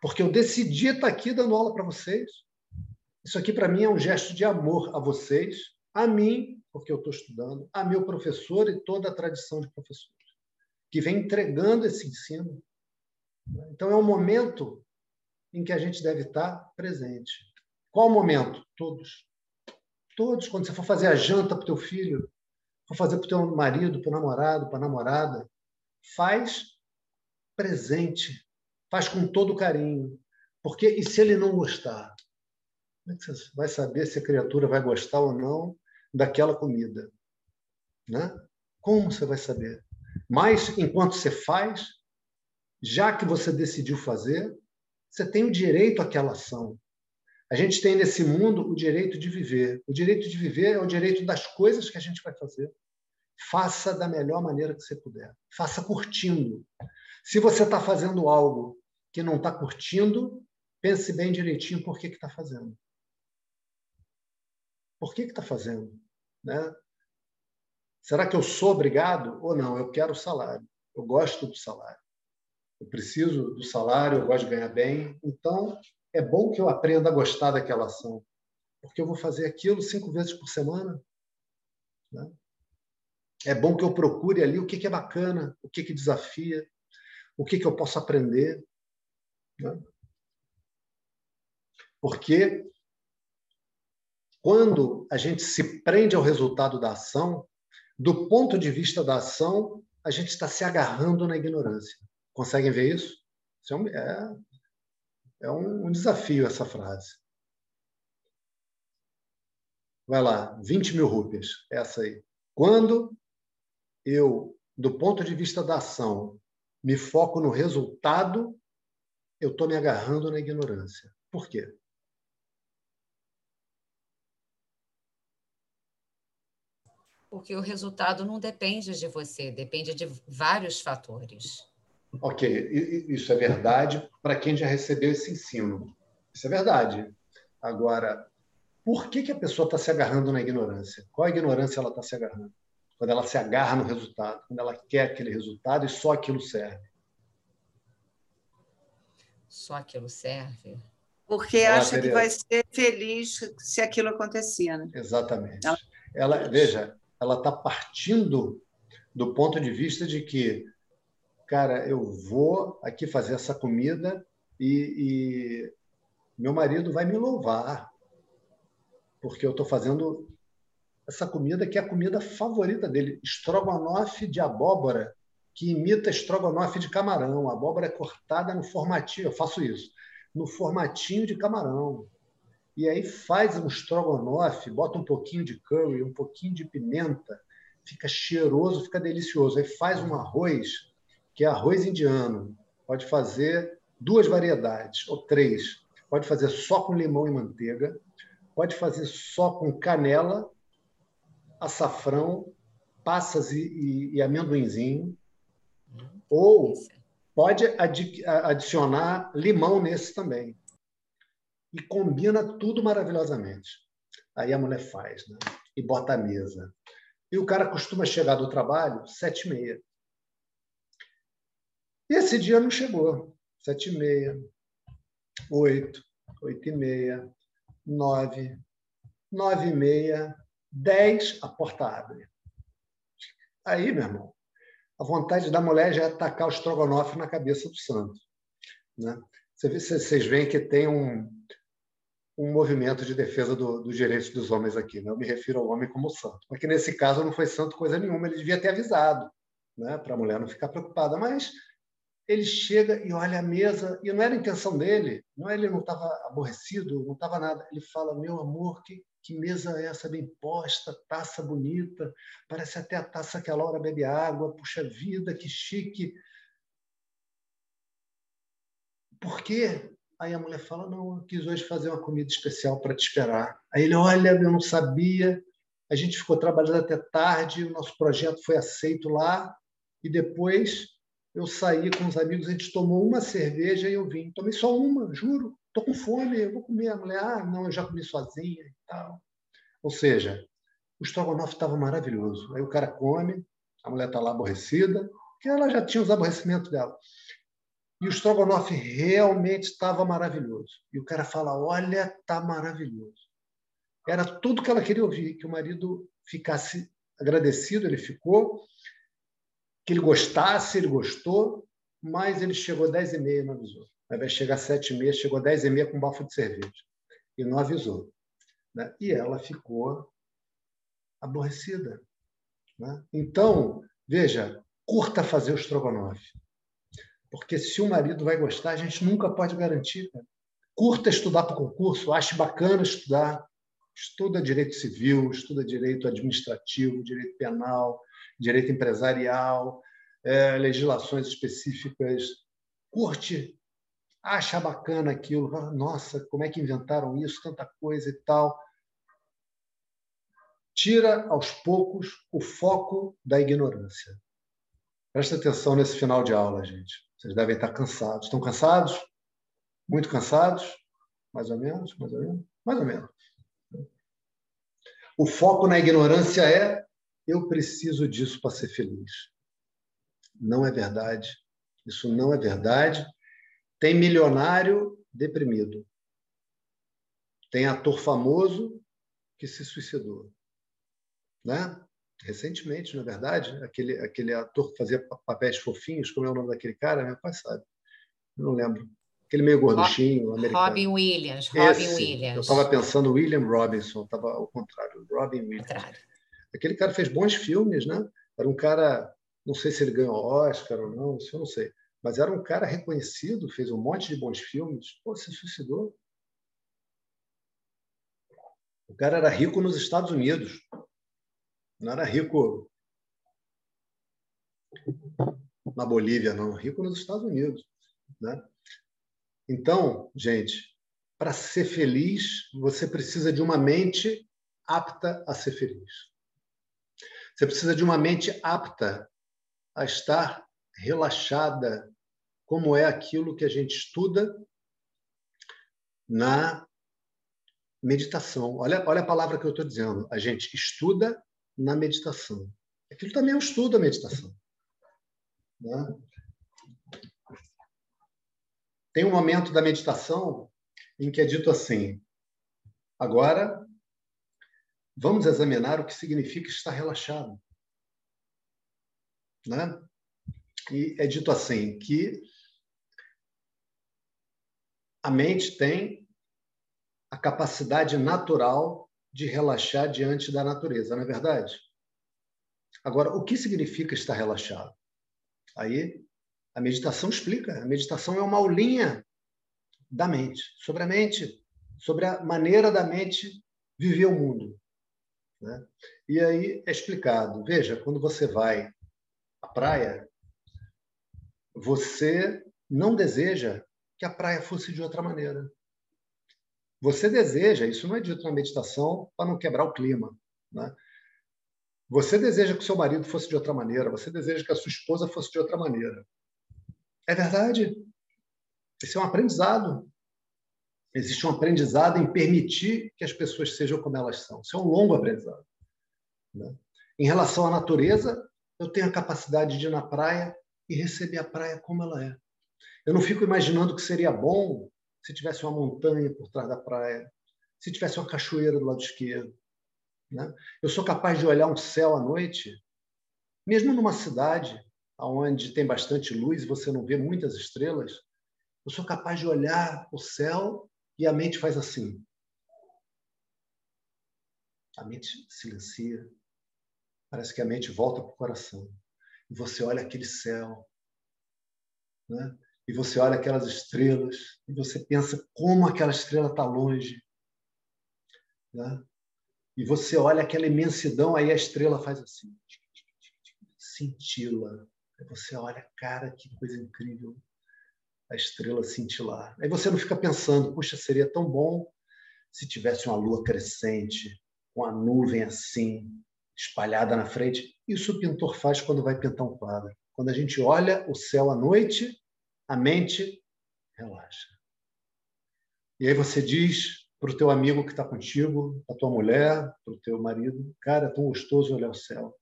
S1: porque eu decidi estar aqui dando aula para vocês. Isso aqui, para mim, é um gesto de amor a vocês, a mim, porque eu estou estudando, a meu professor e toda a tradição de professores, que vem entregando esse ensino. Então, é um momento em que a gente deve estar presente. Qual momento? Todos. Todos. Quando você for fazer a janta para o teu filho, for fazer para o teu marido, para o namorado, para a namorada, faz presente, faz com todo carinho. Porque, e se ele não gostar? Como é que você vai saber se a criatura vai gostar ou não daquela comida? Né? Como você vai saber? Mas, enquanto você faz, já que você decidiu fazer, você tem o direito àquela ação. A gente tem nesse mundo o direito de viver. O direito de viver é o direito das coisas que a gente vai fazer. Faça da melhor maneira que você puder. Faça curtindo. Se você está fazendo algo que não está curtindo, pense bem direitinho por que está fazendo. Por que está fazendo? Né? Será que eu sou obrigado ou não? Eu quero o salário. Eu gosto do salário. Eu preciso do salário, eu gosto de ganhar bem. Então, é bom que eu aprenda a gostar daquela ação, porque eu vou fazer aquilo cinco vezes por semana. Né? É bom que eu procure ali o que, é bacana, o que, que desafia, o que, que eu posso aprender. Né? Porque quando a gente se prende ao resultado da ação, do ponto de vista da ação, a gente está se agarrando na ignorância. Conseguem ver isso? Isso é, é, é um, um desafio essa frase. Vai lá, 20 mil rúpias, essa aí. Quando eu, do ponto de vista da ação, me foco no resultado, eu estou me agarrando na ignorância. Por quê?
S4: Porque o resultado não depende de você, depende de vários fatores.
S1: Ok, isso é verdade para quem já recebeu esse ensino. Isso é verdade. Agora, por que, que a pessoa está se agarrando na ignorância? Qual a ignorância ela está se agarrando? Quando ela se agarra no resultado, quando ela quer aquele resultado e só aquilo serve.
S4: Só aquilo serve?
S5: Porque ela acha que vai ser feliz se aquilo acontecer, né?
S1: Exatamente. Ela, ela veja, ela está partindo do ponto de vista de que cara, eu vou aqui fazer essa comida e, e meu marido vai me louvar, porque eu estou fazendo essa comida que é a comida favorita dele, estrogonofe de abóbora, que imita estrogonofe de camarão. A abóbora é cortada no formatinho, eu faço isso, no formatinho de camarão. E aí faz um estrogonofe, bota um pouquinho de curry, um pouquinho de pimenta, fica cheiroso, fica delicioso. Aí faz um arroz que é arroz indiano. Pode fazer duas variedades, ou três. Pode fazer só com limão e manteiga, pode fazer só com canela, açafrão, passas e, e, e amendoinzinho, ou pode adicionar limão nesse também. E combina tudo maravilhosamente. Aí a mulher faz, né? E bota a mesa. E o cara costuma chegar do trabalho sete e meia. E esse dia não chegou. Sete e meia, oito, oito e meia, nove, nove e meia, dez, a porta abre. Aí, meu irmão, a vontade da mulher já é tacar o estrogonofe na cabeça do santo. Né? Vocês veem que tem um, um movimento de defesa do, dos direitos dos homens aqui. Né? Eu me refiro ao homem como santo. Porque nesse caso não foi santo coisa nenhuma, ele devia ter avisado né? para a mulher não ficar preocupada. Mas ele chega e olha a mesa, e não era a intenção dele, não é, ele não estava aborrecido, não estava nada. Ele fala: Meu amor, que, que mesa é essa bem posta, taça bonita, parece até a taça que a Laura bebe água, puxa vida, que chique. Por quê? Aí a mulher fala: Não, eu quis hoje fazer uma comida especial para te esperar. Aí ele: Olha, eu não sabia. A gente ficou trabalhando até tarde, o nosso projeto foi aceito lá, e depois eu saí com os amigos, a gente tomou uma cerveja e eu vim. Tomei só uma, juro. Estou com fome, eu vou comer. A mulher, ah, não, eu já comi sozinha e tal. Ou seja, O estrogonofe estava maravilhoso. Aí o cara come, a mulher está lá aborrecida, que ela já tinha os aborrecimentos dela. E o estrogonofe realmente estava maravilhoso. E o cara fala: Olha, tá maravilhoso. Era tudo que ela queria ouvir, que o marido ficasse agradecido, ele ficou, que ele gostasse, ele gostou, mas ele chegou às 10 e não avisou. Ao invés de chegar às 7 e meia, chegou às 10 e meia com um bafo de cerveja. E não avisou. Né? E ela ficou aborrecida. Né? Então, veja, curta fazer o estrogonofe. Porque se o marido vai gostar, a gente nunca pode garantir. Cara. Curta estudar para o concurso, ache bacana estudar. Estuda direito civil, estuda direito administrativo, direito penal, direito empresarial, é, legislações específicas. Curte, acha bacana aquilo. Nossa, como é que inventaram isso? Tanta coisa e tal. Tira aos poucos o foco da ignorância. Presta atenção nesse final de aula, gente. Vocês devem estar cansados. Estão cansados? Muito cansados? Mais ou menos? Mais ou menos? Mais ou menos. O foco na ignorância é eu preciso disso para ser feliz. Não é verdade. Isso não é verdade. Tem milionário deprimido. Tem ator famoso que se suicidou. Né? Recentemente, na é verdade, aquele, aquele ator que fazia papéis fofinhos, como é o nome daquele cara? Meu pai sabe. Eu não lembro. Aquele meio gorduchinho, americano.
S4: Robin Williams. Robin Esse, Williams.
S1: Eu estava pensando William Robinson, estava ao contrário. Robin Williams. Contrário. Aquele cara fez bons filmes, né? Era um cara, não sei se ele ganhou Oscar ou não, isso eu não sei. Mas era um cara reconhecido, fez um monte de bons filmes. Pô, se suicidou. O cara era rico nos Estados Unidos. Não era rico na Bolívia, não. Rico nos Estados Unidos. Né? Então, gente, para ser feliz, você precisa de uma mente apta a ser feliz. Você precisa de uma mente apta a estar relaxada, como é aquilo que a gente estuda na meditação. Olha, olha a palavra que eu estou dizendo. A gente estuda na meditação. Aquilo também é um estudo da meditação. Né? Tem um momento da meditação em que é dito assim: agora vamos examinar o que significa estar relaxado. Né? E é dito assim que a mente tem a capacidade natural de relaxar diante da natureza, não é verdade? Agora, o que significa estar relaxado? Aí a meditação explica. A meditação é uma aulinha da mente, sobre a mente, sobre a maneira da mente viver o mundo. Né? E aí é explicado. Veja, quando você vai à praia, você não deseja que a praia fosse de outra maneira. Você deseja, isso não é dito na meditação para não quebrar o clima. Né? Você deseja que o seu marido fosse de outra maneira, você deseja que a sua esposa fosse de outra maneira. É verdade. Esse é um aprendizado. Existe um aprendizado em permitir que as pessoas sejam como elas são. Isso é um longo aprendizado. Né? Em relação à natureza, eu tenho a capacidade de ir na praia e receber a praia como ela é. Eu não fico imaginando que seria bom se tivesse uma montanha por trás da praia, se tivesse uma cachoeira do lado esquerdo. Né? Eu sou capaz de olhar um céu à noite, mesmo numa cidade onde tem bastante luz e você não vê muitas estrelas, eu sou capaz de olhar o céu e a mente faz assim. A mente silencia. Parece que a mente volta para o coração. E você olha aquele céu. Né? E você olha aquelas estrelas. E você pensa como aquela estrela está longe. Né? E você olha aquela imensidão, aí a estrela faz assim. Cintila. Aí você olha, cara, que coisa incrível a estrela cintilar. Aí você não fica pensando, puxa, seria tão bom se tivesse uma lua crescente, com a nuvem assim, espalhada na frente. Isso o pintor faz quando vai pintar um quadro. Quando a gente olha o céu à noite, a mente relaxa. E aí você diz para o teu amigo que está contigo, para tua mulher, para o teu marido. Cara, é tão gostoso olhar o céu.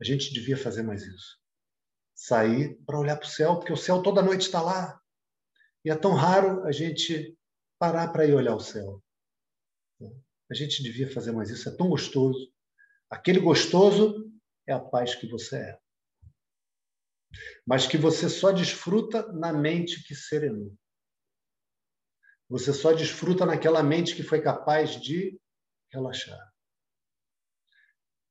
S1: A gente devia fazer mais isso. Sair para olhar para o céu, porque o céu toda noite está lá. E é tão raro a gente parar para ir olhar o céu. A gente devia fazer mais isso, é tão gostoso. Aquele gostoso é a paz que você é. Mas que você só desfruta na mente que serenou. Você só desfruta naquela mente que foi capaz de relaxar.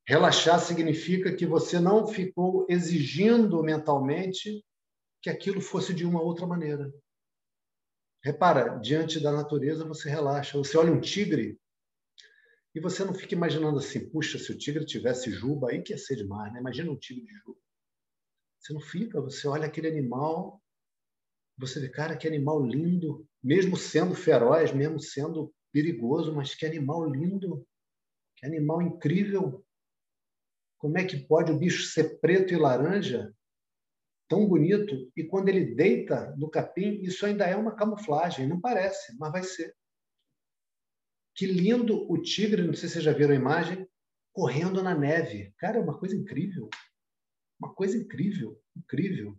S1: Relaxar significa que você não ficou exigindo mentalmente que aquilo fosse de uma outra maneira. Repara, diante da natureza você relaxa. Você olha um tigre e você não fica imaginando assim, puxa, se o tigre tivesse juba, aí que ia ser demais, né? Imagina um tigre de juba. Você não fica, você olha aquele animal, você vê, cara, que animal lindo, mesmo sendo feroz, mesmo sendo perigoso, mas que animal lindo, que animal incrível. Como é que pode o bicho ser preto e laranja, tão bonito, e quando ele deita no capim, isso ainda é uma camuflagem, não parece, mas vai ser. Que lindo o tigre, não sei se vocês já viram a imagem, correndo na neve. Cara, é uma coisa incrível. Uma coisa incrível, incrível.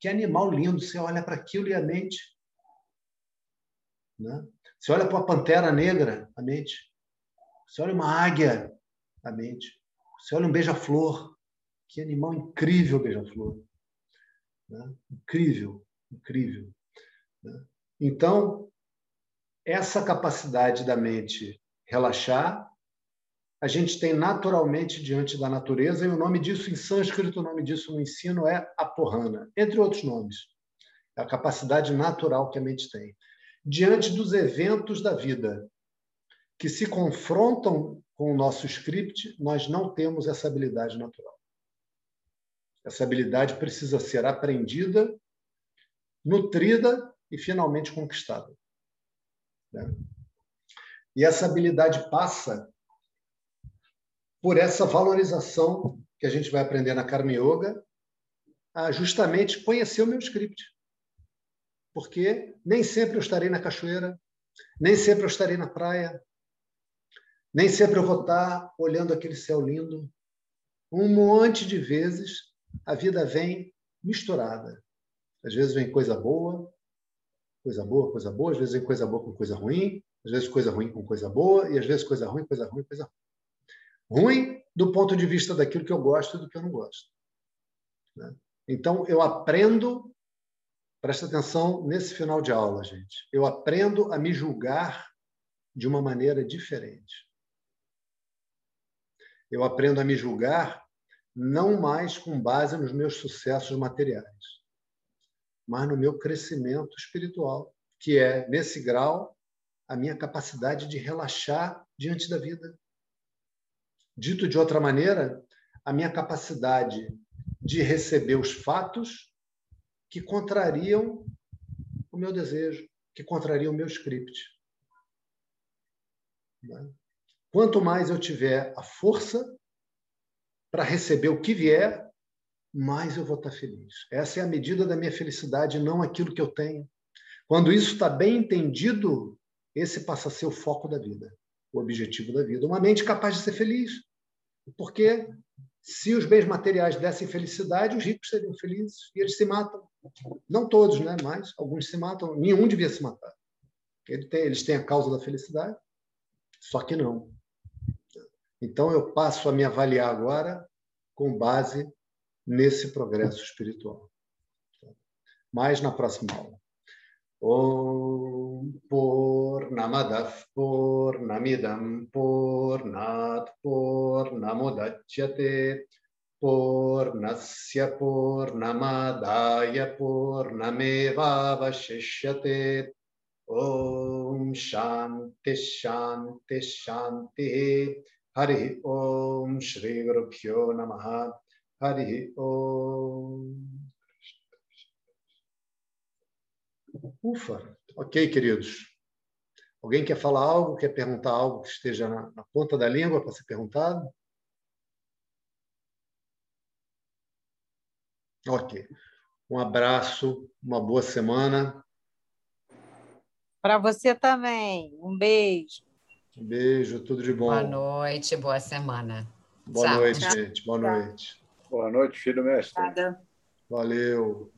S1: Que animal lindo. Você olha para aquilo e a mente né? Você olha para uma pantera negra, a mente. Você olha uma águia, a mente. Você olha um beija-flor. Que animal incrível, beija-flor. Né? Incrível, incrível. Né? Então, essa capacidade da mente relaxar, a gente tem naturalmente diante da natureza, e o nome disso em sânscrito, o nome disso no ensino é aporrana, entre outros nomes. É a capacidade natural que a mente tem diante dos eventos da vida que se confrontam com o nosso script, nós não temos essa habilidade natural. Essa habilidade precisa ser aprendida, nutrida e finalmente conquistada. Né? E essa habilidade passa por essa valorização que a gente vai aprender na Karma Yoga, a justamente conhecer o meu script porque nem sempre eu estarei na cachoeira, nem sempre eu estarei na praia, nem sempre eu vou estar olhando aquele céu lindo. Um monte de vezes a vida vem misturada. Às vezes vem coisa boa, coisa boa, coisa boa, às vezes vem coisa boa com coisa ruim, às vezes coisa ruim com coisa boa, e às vezes coisa ruim, coisa ruim, coisa ruim. Ruim do ponto de vista daquilo que eu gosto e do que eu não gosto. Né? Então, eu aprendo Presta atenção nesse final de aula, gente. Eu aprendo a me julgar de uma maneira diferente. Eu aprendo a me julgar não mais com base nos meus sucessos materiais, mas no meu crescimento espiritual, que é, nesse grau, a minha capacidade de relaxar diante da vida. Dito de outra maneira, a minha capacidade de receber os fatos que contrariam o meu desejo, que contrariam o meu script. Quanto mais eu tiver a força para receber o que vier, mais eu vou estar feliz. Essa é a medida da minha felicidade, não aquilo que eu tenho. Quando isso está bem entendido, esse passa a ser o foco da vida, o objetivo da vida. Uma mente capaz de ser feliz. Porque se os bens materiais dessem felicidade, os ricos seriam felizes e eles se matam. Não todos, né? mas alguns se matam. Nenhum devia se matar. eles têm a causa da felicidade, só que não. Então, eu passo a me avaliar agora com base nesse progresso espiritual. Mais na próxima aula. Om Purnamadav Purnamidam Purnat Purnamudachyate Purnasya Purnamadaya Purnameva Vashishyate Om Shanti Shanti Shanti Hari Om Shri Gurubhyo Namaha Hari Om Ufa, ok, queridos. Alguém quer falar algo, quer perguntar algo que esteja na, na ponta da língua para ser perguntado? Ok. Um abraço, uma boa semana.
S2: Para você também. Um beijo.
S1: Um beijo, tudo de bom.
S4: Boa noite, boa semana.
S1: Boa
S4: Tchau.
S1: noite, gente. Boa noite.
S6: Boa noite, filho mestre.
S5: Nada.
S1: Valeu.